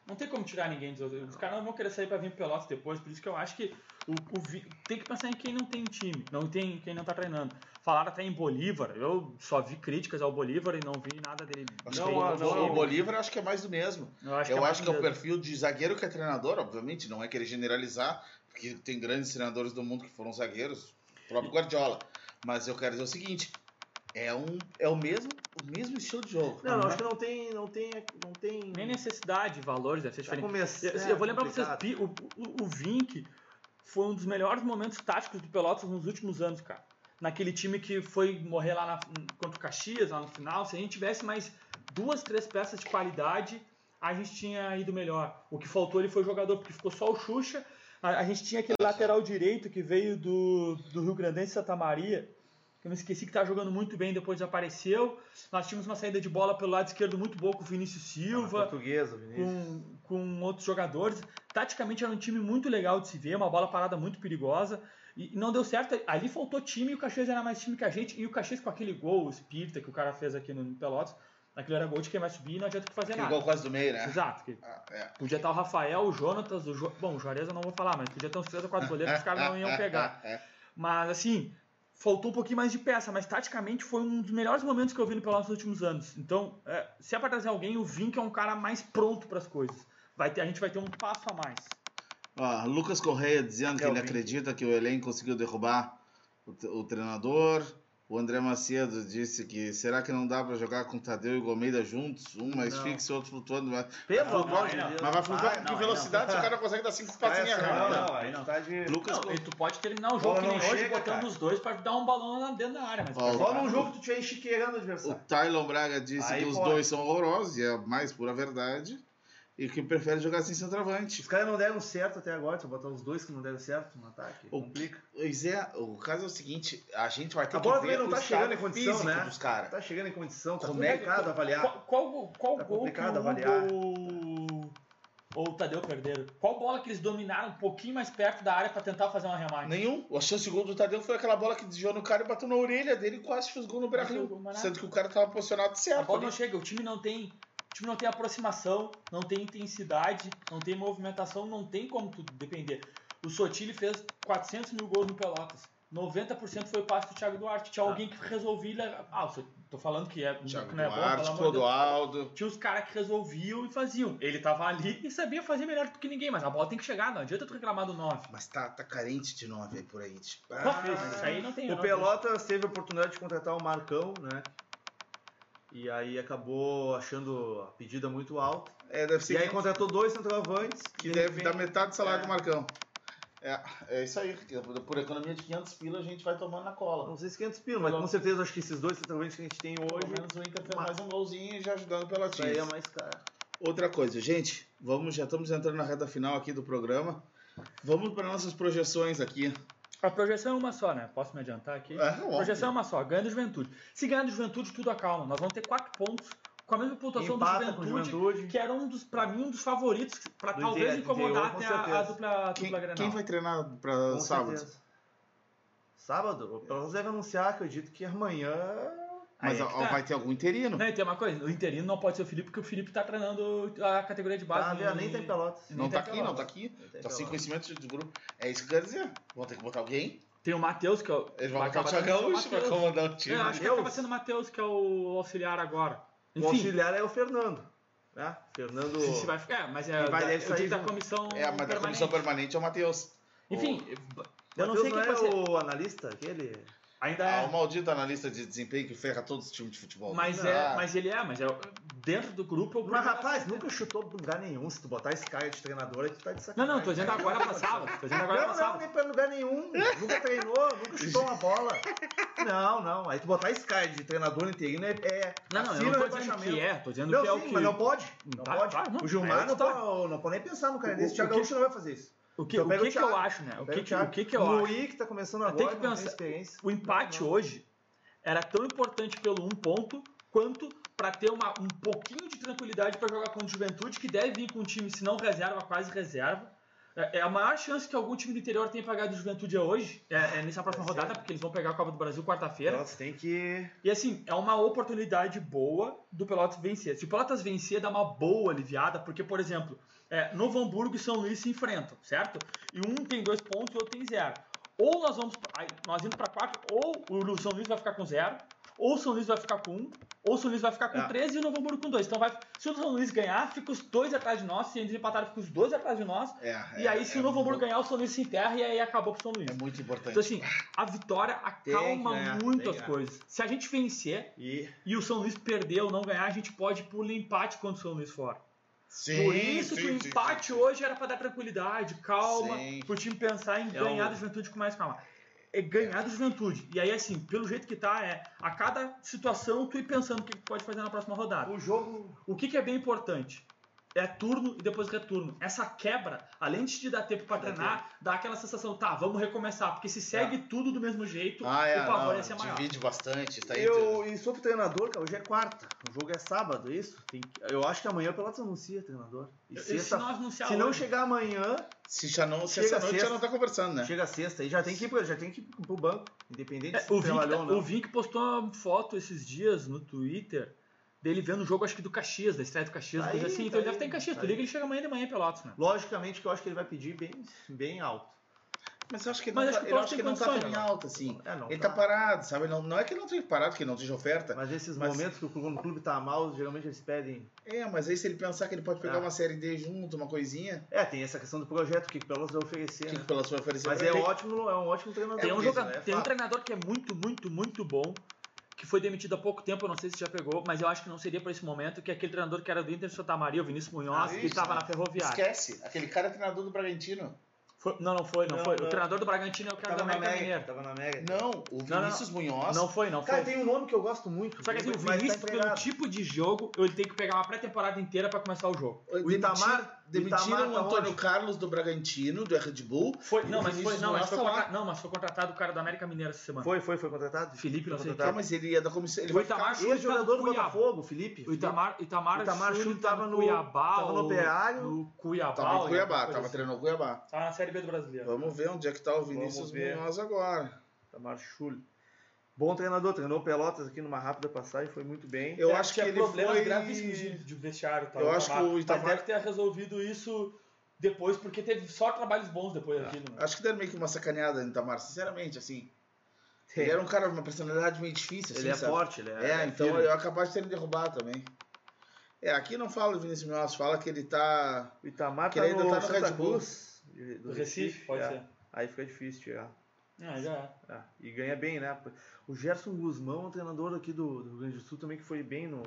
Não tem como tirar ninguém dos outros. Os caras não vão querer sair pra vir pro Pelotas depois, por isso que eu acho que o, o tem que pensar em quem não tem time, não tem quem não tá treinando. Falaram até em Bolívar, eu só vi críticas ao Bolívar e não vi nada dele.
Acho
bem
que
no
o, o Bolívar eu acho que é mais do mesmo.
Eu acho
eu
que é,
acho que é o perfil de zagueiro que é treinador, obviamente, não é querer generalizar, porque tem grandes treinadores do mundo que foram zagueiros, o próprio Guardiola. Mas eu quero dizer o seguinte, é, um, é o, mesmo, o mesmo estilo de jogo.
Não,
Uhum.
acho que não tem, não tem, não tem.
Nem necessidade, valores, deve ser
Tá
diferente.
começando.
Eu, eu vou lembrar pra vocês, o, o, o Vink foi um dos melhores momentos táticos do Pelotas nos últimos anos, cara. Naquele time que foi morrer lá na- contra o Caxias, lá no final. Se a gente tivesse mais duas, três peças de qualidade, a gente tinha ido melhor. O que faltou ele foi jogador, porque ficou só o Xuxa. A, a gente tinha aquele lateral direito que veio do, do Rio Grandense Santa Maria, eu me esqueci que tá jogando muito bem, depois desapareceu. Nós tínhamos uma saída de bola pelo lado esquerdo muito boa com o Vinícius Silva
Portuguesa, Vinícius.
com, com outros jogadores. Taticamente era um time muito legal de se ver, uma bola parada muito perigosa. E não deu certo. Ali faltou time e o Caxias era mais time que a gente. E o Caxias com aquele gol, o espírita que o cara fez aqui no Pelotas, aquilo era gol de quem vai subir e não adianta que fazer
Aquele
nada.
gol quase do meio, né?
Exato. que
Ah, é.
Podia estar o Rafael, o Jonatas, o jo... Bom, o Juarez eu não vou falar, mas podia ter uns três ou quatro goleiros que os caras não iam pegar. Mas assim, faltou um pouquinho mais de peça, mas taticamente foi um dos melhores momentos que eu vi no Pelotas nos últimos anos. Então, é, se é pra trazer alguém, o Vink é um cara mais pronto para as coisas. Vai ter, a gente vai ter um passo a mais.
Ó, Lucas Correia dizendo que
É o
ele
Vink.
acredita que o Elenco conseguiu derrubar o, o treinador. O André Macedo disse que será que não dá pra jogar com o Tadeu e o Gomeida juntos? Um mais
Não.
fixo e outro flutuando. Mas,
Pelo
Não,
amor
não,
de
não.
Deus.
mas vai flutuar
não,
com que
aí
velocidade se o cara consegue dar cinco passinhos
Não,
rápidos?
não, aí não tá de.
Lucas
Não, e tu pode terminar o jogo que nem
não
hoje,
chega,
botando
cara.
os dois para dar um balão lá dentro da área. Mas
Ó, o-
Só num jogo que tu tiver enchiqueirando o
O
adversário.
Tylon Braga disse
Aí
que os
pode.
dois são horrorosos, e é a mais pura verdade. E que prefere jogar sem centroavante.
Os caras não deram certo até agora, só botar os dois que não deram certo no ataque.
O-
Complica.
Pois é, o caso é o seguinte, a gente vai ter
A
que
bola
ver
também não
o
tá
estado
chegando em condição,
físico
né?
dos caras.
Tá chegando em condição, tá
Como é que-
complicado avaliar.
Qual, qual, qual
Tá
gol que
complicado
o
avaliar.
Hugo ou o Tadeu perderam? Qual bola que eles dominaram um pouquinho mais perto da área para tentar fazer uma remate?
Nenhum. A chance de gol do Tadeu foi aquela bola que desviou no cara e bateu na orelha dele e quase fez gol no Brasil. Sendo que o cara tava posicionado
A
certo.
bola
ali.
não chega, o time não tem. O time não tem aproximação, não tem intensidade, não tem movimentação, não tem como tu depender. O Sotile fez 400 mil gols no Pelotas. 90% foi o passe do Thiago Duarte. Tinha alguém que resolvia. Ah, tô falando que, é,
Thiago
não é bom,
Duarte,
pelo amor de.
Clodoaldo.
Tinha os caras que resolviam e faziam. Ele tava ali e sabia fazer melhor do que ninguém, mas a bola tem que chegar, não adianta tu reclamar do 9.
Mas tá, tá carente de nove aí por aí. Tipo,
Ah,
ah,
isso aí não tem.
O Pelotas teve a oportunidade de contratar o Marcão, né? E aí acabou achando a pedida muito alta.
é, deve ser
E aí contratou dois centroavantes.
que
de
deve
repente-
dar metade do salário
É.
do Marcão. É, é isso aí. Por economia de 500 pila a gente vai tomando na cola.
Não sei se 500 pila, mas com certeza acho que esses dois centroavantes que a gente tem
Pelo
hoje,
menos o Inter fez mais um golzinho e já ajudando pela
isso aí é mais caro.
Outra coisa, gente, vamos, já estamos entrando na reta final aqui do programa. Vamos para nossas projeções aqui.
A projeção é uma só, né? Posso me adiantar aqui?
É,
a projeção é uma só, ganha do Juventude. Se ganhar do Juventude, tudo acalma. Nós vamos ter quatro pontos com a mesma pontuação
Empata
do Juventude,
Juventude.
que era um dos, pra mim, um dos favoritos pra
Do
talvez
interior,
incomodar
com
até a, a dupla, a
Quem,
dupla Grenal.
quem vai treinar para
Com
sábado?
certeza. Sábado? O Pelotas deve anunciar, acredito que amanhã.
Mas
é
ó,
tá.
vai ter algum interino.
Não, e tem uma coisa, o interino não pode ser o Felipe, porque o Felipe tá treinando a categoria de base.
Tá, nem tem Pelotas.
nem
Não
tem
tá aqui, não tá aqui. Tá sem
Pelotas.
conhecimento de grupo. É isso que eu quero dizer. Vão ter que botar alguém.
Tem o Matheus, que é o.
Eles vão
vai
botar o Thiago
o
Gaúcho pra comandar o time.
Eu acho que acaba sendo o Matheus, que é o auxiliar agora.
O
Enfim,
auxiliar é o Fernando. né? Fernando.
Se, se vai ficar, é, mas é,
vai
da, eu
sair
digo da comissão
É, mas da comissão permanente é o Matheus.
Enfim, eu não sei quem
é o analista, aquele.
Ainda
Ah,
é.
o maldito analista de desempenho que ferra todos os times de futebol.
Mas,
Ah,
é, mas ele é, mas é dentro do grupo. é o
Mas rapaz,
ser.
nunca chutou pra lugar nenhum. Se tu botar esse cara de treinador, aí tu tá de
Não,
sacanagem.
não, tô dizendo agora pra sábado. Tô dizendo agora
Não,
pra
não, nem pra lugar nenhum. Nunca treinou, nunca chutou uma bola. Não, não. Aí tu botar esse cara de treinador interino é. é
Não, não, eu não tô dizendo que é, tô dizendo
Não,
que é
sim,
o que.
mas não pode. Não
Tá,
pode.
tá, não,
o Gilmar
é
não,
outra
pode, não pode nem pensar no cara
O-
desse.
o-
Thiago Gaúcho não vai fazer isso.
O que,
Então
o que,
o
que eu acho, né? O que, que, o que, que eu
o
acho?
Luí, que tá começando
Tem
agora,
que
tem
pensar-
experiência.
O empate
Não, não.
hoje era tão importante pelo um ponto quanto para ter uma, um pouquinho de tranquilidade para jogar contra o Juventude, que deve vir com um time, se não reserva, quase reserva. É, é a maior chance que algum time do interior tenha pagado o Juventude é hoje, é, é nessa próxima
Vai ser.
rodada, porque eles vão pegar a Copa do Brasil quarta-feira.
Nossa, tem que.
E assim, é uma oportunidade boa do Pelotas vencer. Se o Pelotas vencer, dá uma boa aliviada, porque, por exemplo, é, Novo Hamburgo e São Luís se enfrentam, certo? E um tem dois pontos e o outro tem zero. Ou nós vamos, nós indo para quatro, ou o São Luís vai ficar com zero, ou o São Luís vai ficar com um, ou o São Luís vai ficar com
É.
13 e o Novo Hamburgo com dois. Então, vai, se o São Luís ganhar, fica os dois atrás de nós, se eles empatarem, fica os dois atrás de nós.
É,
e
é,
aí, se
é
o Novo Hamburgo ganhar, o São Luís se enterra e aí acabou pro São Luís.
É muito importante.
Então, assim, a vitória acalma
ganhar,
muito as coisas. Se a gente vencer
E
e o São Luís perder ou não ganhar, a gente pode por empate contra o São Luís fora.
Sim,
por isso
sim,
que o empate
sim.
hoje era pra dar tranquilidade, calma,
Sim.
pro time pensar em
É
ganhar
um-
do Juventude com mais calma. É ganhar do Juventude. E aí, assim, pelo jeito que tá, é a cada situação tu ir pensando o que tu pode fazer na próxima rodada.
o jogo.
O que, que é bem importante? É turno e depois retorno. Essa quebra, além de te dar tempo pra treinar, dá aquela sensação, tá, vamos recomeçar. Porque se segue tudo do mesmo jeito,
Ah, é,
o pavor
não,
ia ser maior.
divide bastante. Tá
Eu, e sobre treinador, cara, hoje é quarta. O jogo é sábado, é isso? Tem eu acho que amanhã o Pelotas anuncia treinador. E
E
sexta,
se não anunciar
se não chegar amanhã,
Se, já não, se
Chega
essa noite
sexta.
já não tá conversando, né?
chega sexta e já tem que ir, pro- já tem que ir pro banco. Independente
É,
se
o, Vink,
trabalhou
tá-
ou não.
o Vink postou uma foto esses dias no Twitter dele vendo o jogo, acho que do Caxias, da estreia do Caxias,
Tá
coisa
aí,
assim.
tá
Então ele deve estar em Caxias.
tá
Tu liga ele chega amanhã de manhã em Pelotas, né?
Logicamente que eu acho que ele vai pedir bem, bem alto.
Mas eu acho que,
Mas
não
acho
tá,
que
eu acho que não tá tão em alta, assim.
É, não
Ele
tá.
tá parado, sabe? Não, não é que ele não esteja parado, que não esteja oferta.
Mas esses
Mas-
momentos que o clube, o tá mal, geralmente eles pedem.
É, mas aí se ele pensar que ele pode pegar
Ah.
uma série D junto, uma coisinha,
É, tem essa questão do projeto, o que o Pelotas vai oferecer.
o que
né?
que Pelotas vai oferecer
Mas é
ele?
ótimo, é um ótimo treinador.
Tem um, jogador,
né? É
tem um treinador que é muito, muito, muito bom, que foi demitido há pouco tempo, eu não sei se já pegou, mas eu acho que não seria para esse momento, que é aquele treinador que era do Inter de Santa Maria, o Vinícius Munhoz,
Ah,
que estava na Ferroviária.
Esquece, aquele cara é treinador do Bragantino.
Foi- não, não foi, não,
Não,
foi.
não.
O treinador do Bragantino é o cara
Tava
da América
América.
Mineiro.
Tava na América.
Não, o
Não, não,
Vinícius Munhoz.
Não foi, não
Cara,
foi.
tem um nome que eu gosto muito.
Só que assim, o
mas tá
Vinícius, pelo tipo de jogo, ele tem que pegar uma pré-temporada inteira para começar o jogo.
O Itamar-
demitiram
o tá
Antônio
onde?
Carlos do Bragantino, do Red Bull.
Foi, não, mas foi, não, mas foi,
tá
contra- não, mas foi contratado o cara da América Mineira essa semana.
Foi, foi, foi contratado?
Felipe, não
Tá,
quem.
mas ele ia da comissão. Ele
O
vai
Itamar
ficar...
Chuli
Ex-jogador do. Botafogo, Felipe.
O Itamar, Itamar,
O Itamar
Schulli
tava no-
Cuiabá.
tava no Operário.
No Cuiabá.
Tava no Cuiabá, tava
assim.
treinando o Cuiabá.
Tava na Série B do Brasileiro.
Vamos ver onde é que tá o Vinícius. Munhoz agora.
Itamar Schulli. Bom treinador, treinou Pelotas aqui numa rápida passagem, foi muito bem.
Eu
É,
acho que ele
problemas
foi...
gravíssimos de, de vestiário. Tá,
Eu acho que o Itamar-
deve ter resolvido isso depois, porque teve só trabalhos bons depois
Ah,
daquilo. Né?
Acho que deram meio que uma sacaneada no Itamar, sinceramente, assim. Ele era um cara, uma personalidade meio difícil,
Ele
assim,
é
sabe?
forte, ele é.
É, então
firme.
eu capaz de terem derrubado também. É, aqui não fala do Vinícius Munhoz, fala que ele tá...
O Itamar
que
tá
ele ainda
no
tá no
Santa
Red Bull.
Cruz. de-
Do Recife, pode
é.
ser.
Aí fica difícil tirar.
Ah, já é.
É, e ganha bem, né? O Gerson Guzmão, um treinador aqui do, do Rio Grande do Sul, também que foi bem no.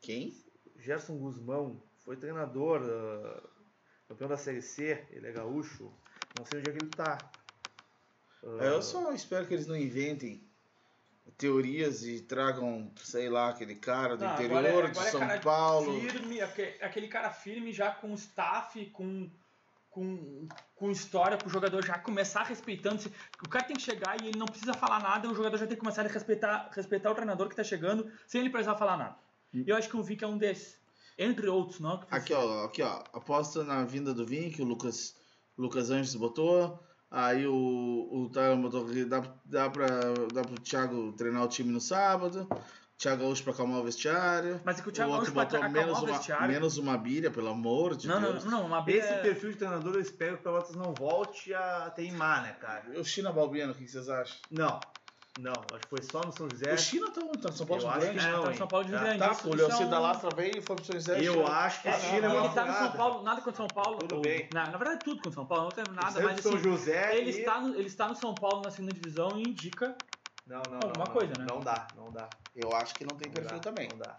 Quem?
Gerson Guzmão foi treinador, ah, campeão da Série C, ele é gaúcho. Não sei onde é que ele tá. Ah,
É, Eu só espero que eles não inventem teorias e tragam, sei lá, aquele cara do
Não,
interior
agora é-
de
agora é
São
cara
Paulo.
Firme, aque- aquele cara firme já com staff, com, com, com história, pro jogador já começar respeitando. O cara tem que chegar e ele não precisa falar nada, o jogador já tem que começar a respeitar, respeitar o treinador que tá chegando, sem ele precisar falar nada. E eu acho que o Vic é um desses. Entre outros, não? que
Aqui, ó, aqui, ó. Aposta na vinda do Vink, o Lucas, Lucas Anjos botou. Aí o, o Tyler botou que dá, dá, pra, dá pro Thiago treinar o time no sábado. Thiago Gaúcho pra acalmar o vestiário.
Mas é que o Thiago
o
Gaúcho pra
botou
acalmar
menos
o
uma,
vestiário-
menos uma bilha, pelo amor de
Não, não,
Deus.
não, não, uma briga
Esse
é-
perfil de treinador eu espero que o Pelotas não volte a teimar, né, cara?
E o China Balbiano, o que vocês acham?
Não. Não, acho que foi só no São José.
O China tá tá no São Paulo de
acho
Grande.
É,
não,
tá no? São Paulo de Rio
Ah,
Grande.
Tá, o
é
Leocir
um-
da Lastra veio e foi pro São José.
Eu
China.
acho que o
É,
China é uma
ele tá no São. Paulo, nada contra São Paulo.
Tudo
ou-
bem.
Na, na verdade, tudo contra São Paulo, não tem nada, mas
São
assim,
José
ele,
e-
está no, ele está no São Paulo na segunda divisão e indica.
Não, não,
alguma
não,
coisa,
não,
né?
Não dá, não dá.
Eu acho que não tem
Não
perfil
dá,
também.
Não dá.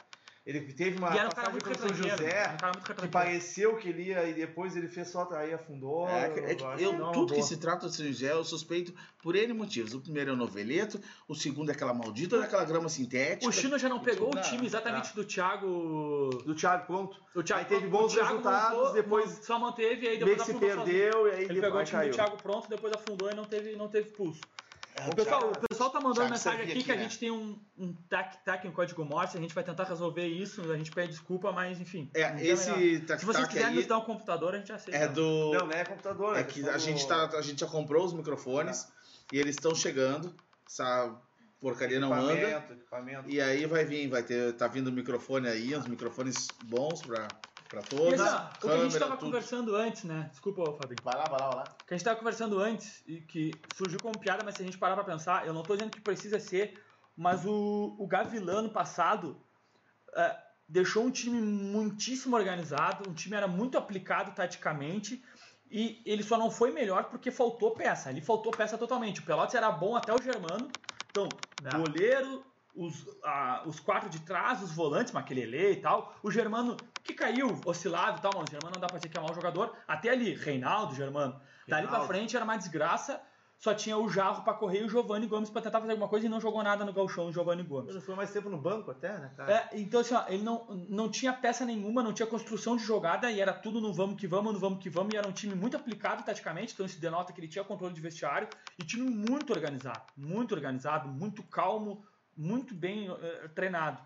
Ele teve uma
era um cara
passagem
muito
pelo São. José
um muito
que pareceu que ele ia e depois ele fez só aí afundou.
É, é que eu,
que não,
tudo que
boa.
se trata de São José eu suspeito por N motivos. O primeiro é o noveleto, o segundo é aquela maldita daquela grama sintética.
O Chino já não pegou o time exatamente
tá.
do Thiago.
do Thiago pronto.
O Thiago
Aí teve
o
bons
Thiago
resultados,
montou,
depois
só manteve e aí
meio
depois
que se
afundou sozinho.
perdeu e aí
Ele
depois
pegou o time
caiu.
do Thiago pronto, depois afundou e não teve, não teve pulso.
É,
O pessoal,
Thiago-
o pessoal tá mandando mensagem
servia
aqui que
aqui,
a
né?
gente tem um, um tac tac em código Morse, a gente vai tentar resolver isso, a gente pede desculpa, mas enfim.
É,
um
esse tac
Se vocês quiserem nos dar um computador, a gente aceita.
é do.
Não, não é computador.
É
é
que a gente,
do-
tá, a gente já comprou os microfones e eles estão chegando. Essa porcaria não anda.
equipamento, equipamento.
E aí vai vir, vai ter. Tá vindo microfone aí, uns microfones bons pra, pra
E
todos.
assim, ó, o que a gente
câmera,
tava
tudo.
conversando antes, né? Desculpa, Fabinho.
Vai lá, vai lá, vai lá.
O que a gente tava conversando antes e que surgiu como piada, mas se a gente parar pra pensar, eu não tô dizendo que precisa ser, mas o, o Gavilã no passado eh, deixou um time muitíssimo organizado, um time era muito aplicado taticamente e ele só não foi melhor porque faltou peça. Ali faltou peça totalmente. O Pelotas era bom até o Germano. Então,
Ah.
goleiro, os, ah, os quatro de trás, os volantes, Maquelele e tal. O Germano, que caiu, oscilado e tal, mano. O Germano não dá pra dizer que é mau jogador. Até ali, Reinaldo, Germano. Dali pra
Reinaldo.
frente era uma desgraça. Só tinha o Jarro pra correr e o Giovanni Gomes pra tentar fazer alguma coisa e não jogou nada no galchão, o Giovanni Gomes.
Ele foi mais tempo no banco até, né, cara?
É, então assim, ó, ele não, não tinha peça nenhuma, não tinha construção de jogada e era tudo no vamos que vamos, no vamos que vamos, e era um time muito aplicado taticamente, então isso denota que ele tinha controle de vestiário e time muito organizado, muito organizado, muito calmo, muito bem eh, treinado.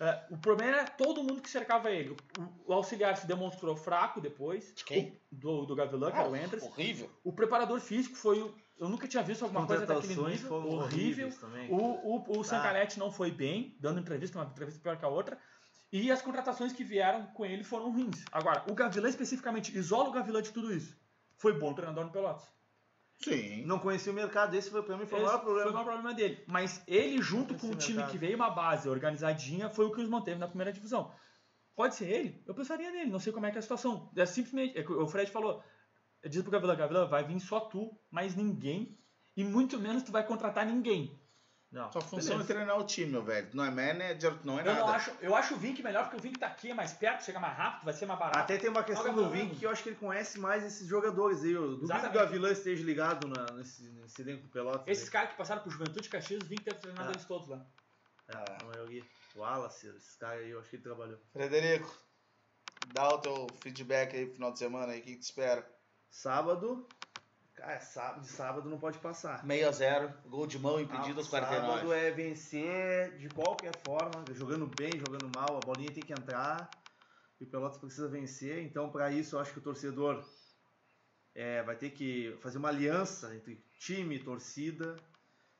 Eh, o problema era todo mundo que cercava ele. O, o auxiliar se demonstrou fraco depois.
De quem?
O- do, do Gavilã, que era o Endres.
Horrível.
O preparador físico foi. o- Eu nunca tinha visto alguma coisa daquele nível. Horrível.
também.
O, o, o
Ah.
Sangalete não foi bem, dando entrevista, uma entrevista pior que a outra. E as contratações que vieram com ele foram ruins. Agora, o Gavilã especificamente, isola o Gavilã de tudo isso. Foi bom treinador no Pelotas.
Sim.
Não conhecia o mercado, esse foi pra mim foi o maior problema.
Foi o maior problema dele. Mas ele, junto com o time
mercado.
que veio uma base organizadinha, foi o que os manteve na primeira divisão. Pode ser ele? Eu pensaria nele, não sei como é que é a situação. É simplesmente, é o Fred falou, diz pro Gavilã, Gavilã, vai vir só tu, mais ninguém, e muito menos tu vai contratar ninguém.
Não,
Sua função
Beleza.
é treinar o time, meu velho. Não é manager, não é
Eu,
nada.
não acho, eu acho o Vink melhor, porque o Vink tá aqui, é mais perto, chega mais rápido, vai ser mais barato.
Até tem uma questão
Joga
do. Vink que eu acho que ele conhece mais esses jogadores aí. Eu duvido que o Gavilã esteja ligado na- nesse, nesse elenco do Pelotas.
Esses caras que passaram por Juventude Caxias, o Vink deve treinado
Ah.
eles todos lá.
É, a maioria. O Wallace, esses caras aí, eu acho que ele trabalhou.
Frederico, dá o teu feedback aí pro final de semana aí, o que que tu espera?
Sábado. Cara, sábado, de sábado não pode passar.
6 a 0 gol de mão impedido aos
Ah, Sábado
49.
é vencer de qualquer forma, jogando bem, jogando mal, a bolinha tem que entrar. E o Pelotas precisa vencer. Então, para isso, eu acho que o torcedor é, vai ter que fazer uma aliança entre time e torcida,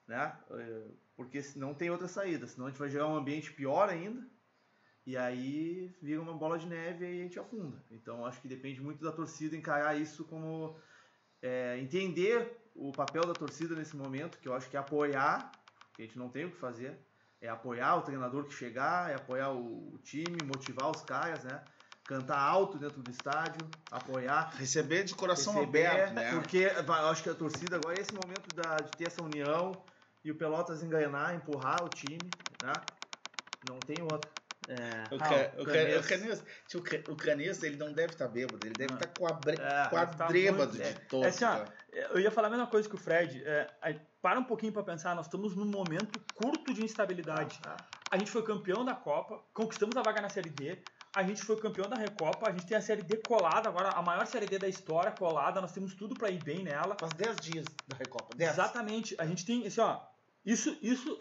né? É, Porque se- não tem outra saída, senão a gente vai gerar um ambiente pior ainda. E aí vira uma bola de neve e a gente afunda. Então acho que depende muito da torcida encarar isso como é, entender o papel da torcida nesse momento, que eu acho que é apoiar, que a gente não tem o que fazer, é apoiar o treinador que chegar, é apoiar o, time, motivar os caras, né? Cantar alto dentro do estádio, apoiar.
Receber de coração
receber,
aberto, né?
Porque eu acho que a torcida agora é esse momento da- de ter essa união e o Pelotas engrenar, empurrar o time, né? Não tem outra. É,
O,
Ah,
ca-
o
o, ca-
Canês.
o o ele não deve estar bêbado, ele deve
Ah.
estar com a bre...
É,
tá
de
é,
todo.
é assim, ó, Eu ia falar a mesma coisa que o Fred. É, aí, para um pouquinho para pensar, nós estamos num momento curto de instabilidade.
Ah,
A gente foi campeão da Copa, conquistamos a vaga na Série D, a gente foi campeão da Recopa, a gente tem a Série D colada, agora a maior Série D da história colada, nós temos tudo para ir bem nela.
Faz 10 dias da Recopa. 10.
Exatamente. A gente tem, assim, ó, isso, isso,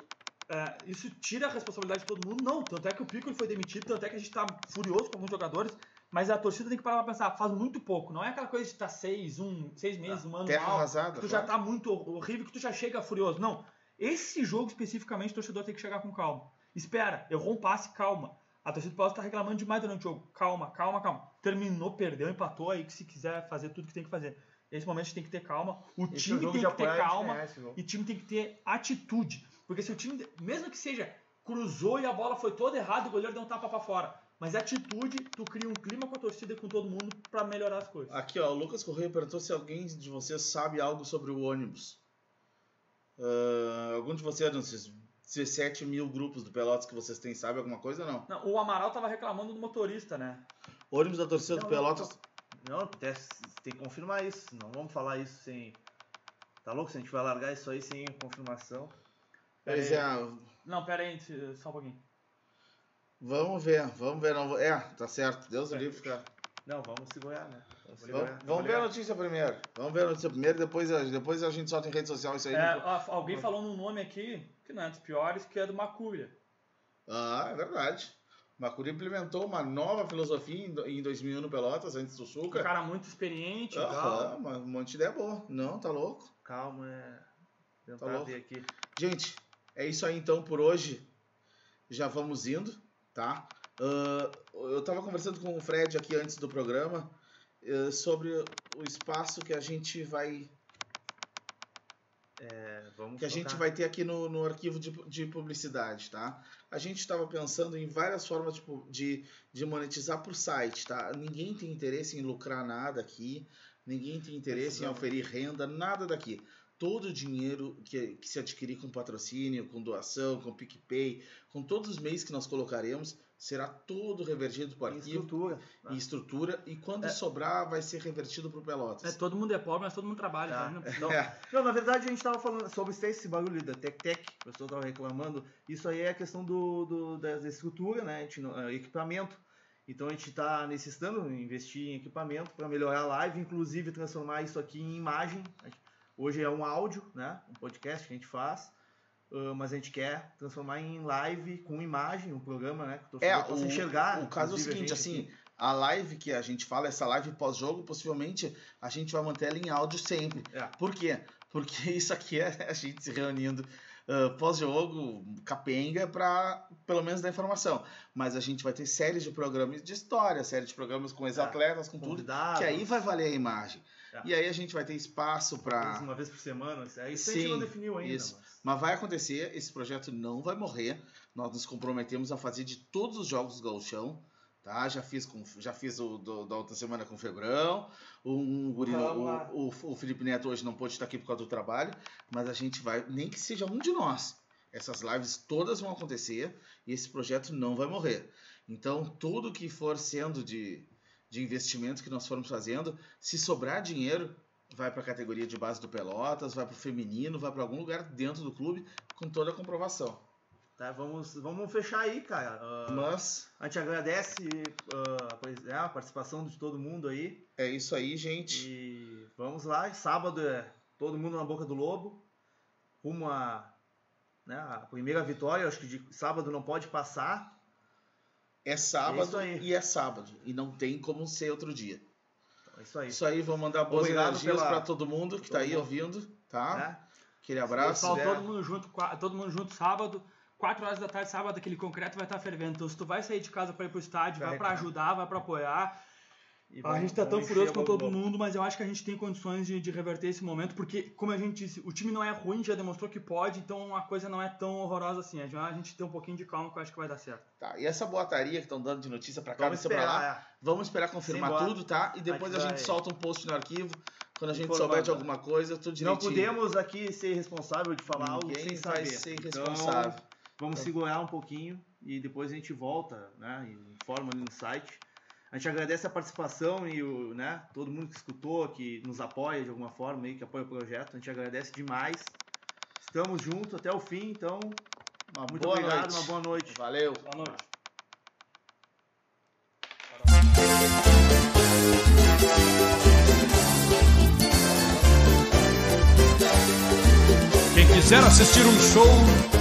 é, isso tira a responsabilidade de todo mundo? Não. Tanto é que o Piccolo foi demitido, tanto é que a gente tá furioso com alguns jogadores, mas a torcida tem que parar pra pensar, faz muito pouco. Não é aquela coisa de estar seis, um, seis meses, um ano
Terra
mal,
arrasada.
que tu já
claro.
tá muito horrível, que tu já chega furioso. Não. Esse jogo especificamente, o torcedor tem que chegar com calma. Espera, errou um passe, calma. A torcida pode estar reclamando demais durante o jogo. Calma, calma, calma. Terminou, perdeu, empatou aí que se quiser fazer tudo que tem que fazer. Nesse momento a gente tem que ter calma. O
esse é
time tem que ter calma. E time tem que ter atitude. Porque se o time, mesmo que seja, cruzou e a bola foi toda errada, o goleiro deu um tapa pra fora. Mas é atitude, tu cria um clima com a torcida e com todo mundo pra melhorar as coisas.
Aqui, ó, o Lucas Correia perguntou se alguém de vocês sabe algo sobre o ônibus. Ah, algum de vocês, nesses 17 mil grupos do Pelotas que vocês têm, sabe alguma coisa ou não?
Não, o Amaral tava reclamando do motorista, né?
Ônibus da torcida
Não,
do
não,
Pelotas.
Não, até s- tem que confirmar isso. Não vamos falar isso sem. Tá louco? Se a gente vai largar isso aí sem confirmação.
Pois
É.
é,
Não, pera aí, se- só um pouquinho.
vamos ver, vamos ver. Não, é, tá certo, Deus o livre, cara.
Não, vamos segurar, né? Vamos
Vamos,
segurar.
vamos ver a notícia primeiro. Vamos ver a notícia primeiro, depois, a- depois a gente solta em rede social isso aí.
É, ó, alguém falou num nome aqui, que não é dos piores, que é do Macúria.
Ah, é verdade. Macuri implementou uma nova filosofia em do- em 2001 no Pelotas, antes do
Um
Suca.
cara muito experiente e
uma- um monte de ideia boa. Não, tá louco?
Calma, é. Tentar
Tá louco?
ver aqui.
Gente, é isso aí então por hoje. Já vamos indo, tá? Ah, eu tava conversando com o Fred aqui antes do programa eh, sobre o espaço que a gente vai
É,
que a gente vai ter aqui no, no arquivo de, de publicidade, tá? A gente estava pensando em várias formas tipo, de, de monetizar por site, tá? Ninguém tem interesse em lucrar nada aqui, ninguém tem interesse em oferir renda, nada daqui. Todo o dinheiro que, que se adquirir com patrocínio, com doação, com PicPay, com todos os meios que nós colocaremos, será todo revertido para o arquivo
estrutura.
e estrutura, e quando
É.
sobrar, vai ser revertido para o
É,
Pelotas.
todo mundo é pobre, mas todo mundo trabalha.
Tá.
tá? Não
É.
não, na verdade a gente tava falando sobre esse- esse barulho da Tec Tec, o pessoal tava reclamando. Isso aí é a questão do, do- da, estrutura, né? A gente é, equipamento. Então a gente está necessitando investir em equipamento para melhorar a live, inclusive transformar isso aqui em imagem. Hoje é um áudio, né? Um podcast que a gente faz. ah, mas a gente quer transformar em live com imagem, um programa, né? Que o
É,
possa
o,
enxergar.
o caso é o seguinte, assim,
aqui.
a live que a gente fala, essa live pós-jogo, possivelmente a gente vai manter ela em áudio sempre.
É.
Por quê? Porque isso aqui é a gente se reunindo ah, pós-jogo, capenga, para pelo menos dar informação. Mas a gente vai ter séries de programas de história, séries de programas com ex-atletas, com tudo,
Convidados.
que aí vai valer a imagem. E aí a gente vai ter espaço para
Uma vez por semana. Isso aí isso a gente
Sim,
não definiu ainda.
isso.
mas-
Mas vai acontecer, esse projeto não vai morrer. Nós nos comprometemos a fazer de todos os jogos do Gauchão. Tá? Já fiz, com, já fiz o do- da outra semana com o Febrão. Um guri, o, o, o Felipe Neto hoje não pôde estar aqui por causa do trabalho. Mas a gente vai, nem que seja um de nós. Essas lives todas vão acontecer e esse projeto não vai morrer. Então, tudo que for sendo de, de investimento que nós formos fazendo, se sobrar dinheiro, vai para a categoria de base do Pelotas, vai para o feminino, vai para algum lugar dentro do clube com toda a comprovação.
Tá, vamos, vamos fechar aí, cara. Ah,
Mas
A gente agradece é, a participação de todo mundo aí.
é isso aí, gente.
E vamos lá. Sábado é todo mundo na boca do lobo. Rumo a, né, a primeira vitória. Acho que de sábado não pode passar.
É
É
sábado
aí.
e é sábado. E não tem como ser outro dia.
Então, é isso aí.
Isso aí, vou mandar boas
Obrigado
energias
pela-
para todo mundo que está aí
mundo.
ouvindo, tá?
Né?
Aquele abraço.
Pessoal,
é.
todo mundo junto, todo mundo junto sábado, 4 horas da tarde, sábado, aquele concreto vai estar fervendo. Então, se tu vai sair de casa para ir pro estádio, vai para
Vai,
ajudar, vai para apoiar. A gente tá tão furioso com todo mundo, mas eu acho que a gente tem condições de, de reverter esse momento, porque, como a gente disse, o time não é ruim, já demonstrou que pode, então a coisa não é tão horrorosa assim. A gente- A gente tem um pouquinho de calma que eu acho que vai dar certo.
Tá, e essa boataria que estão dando de notícia para cá,
Vamos
pra lá,
esperar. é.
vamos esperar confirmar
Simbora.
tudo, tá? E depois a,
A gente vai-
solta um post no arquivo. Quando a gente
Informando.
souber de alguma coisa, tudo
Não
direitinho.
podemos aqui ser responsável de falar algo
Ninguém
sem
vai
saber.
ser
Então,
responsável.
Vamos segurar um pouquinho e depois a gente volta, né? Informa ali no site. A gente agradece a participação e o, né, todo mundo que escutou, que nos apoia de alguma forma aí, que apoia o projeto. A gente agradece demais. Estamos juntos até o fim, então muito
boa
obrigado,
noite.
uma boa noite.
Valeu.
Boa noite.
Quem quiser assistir um show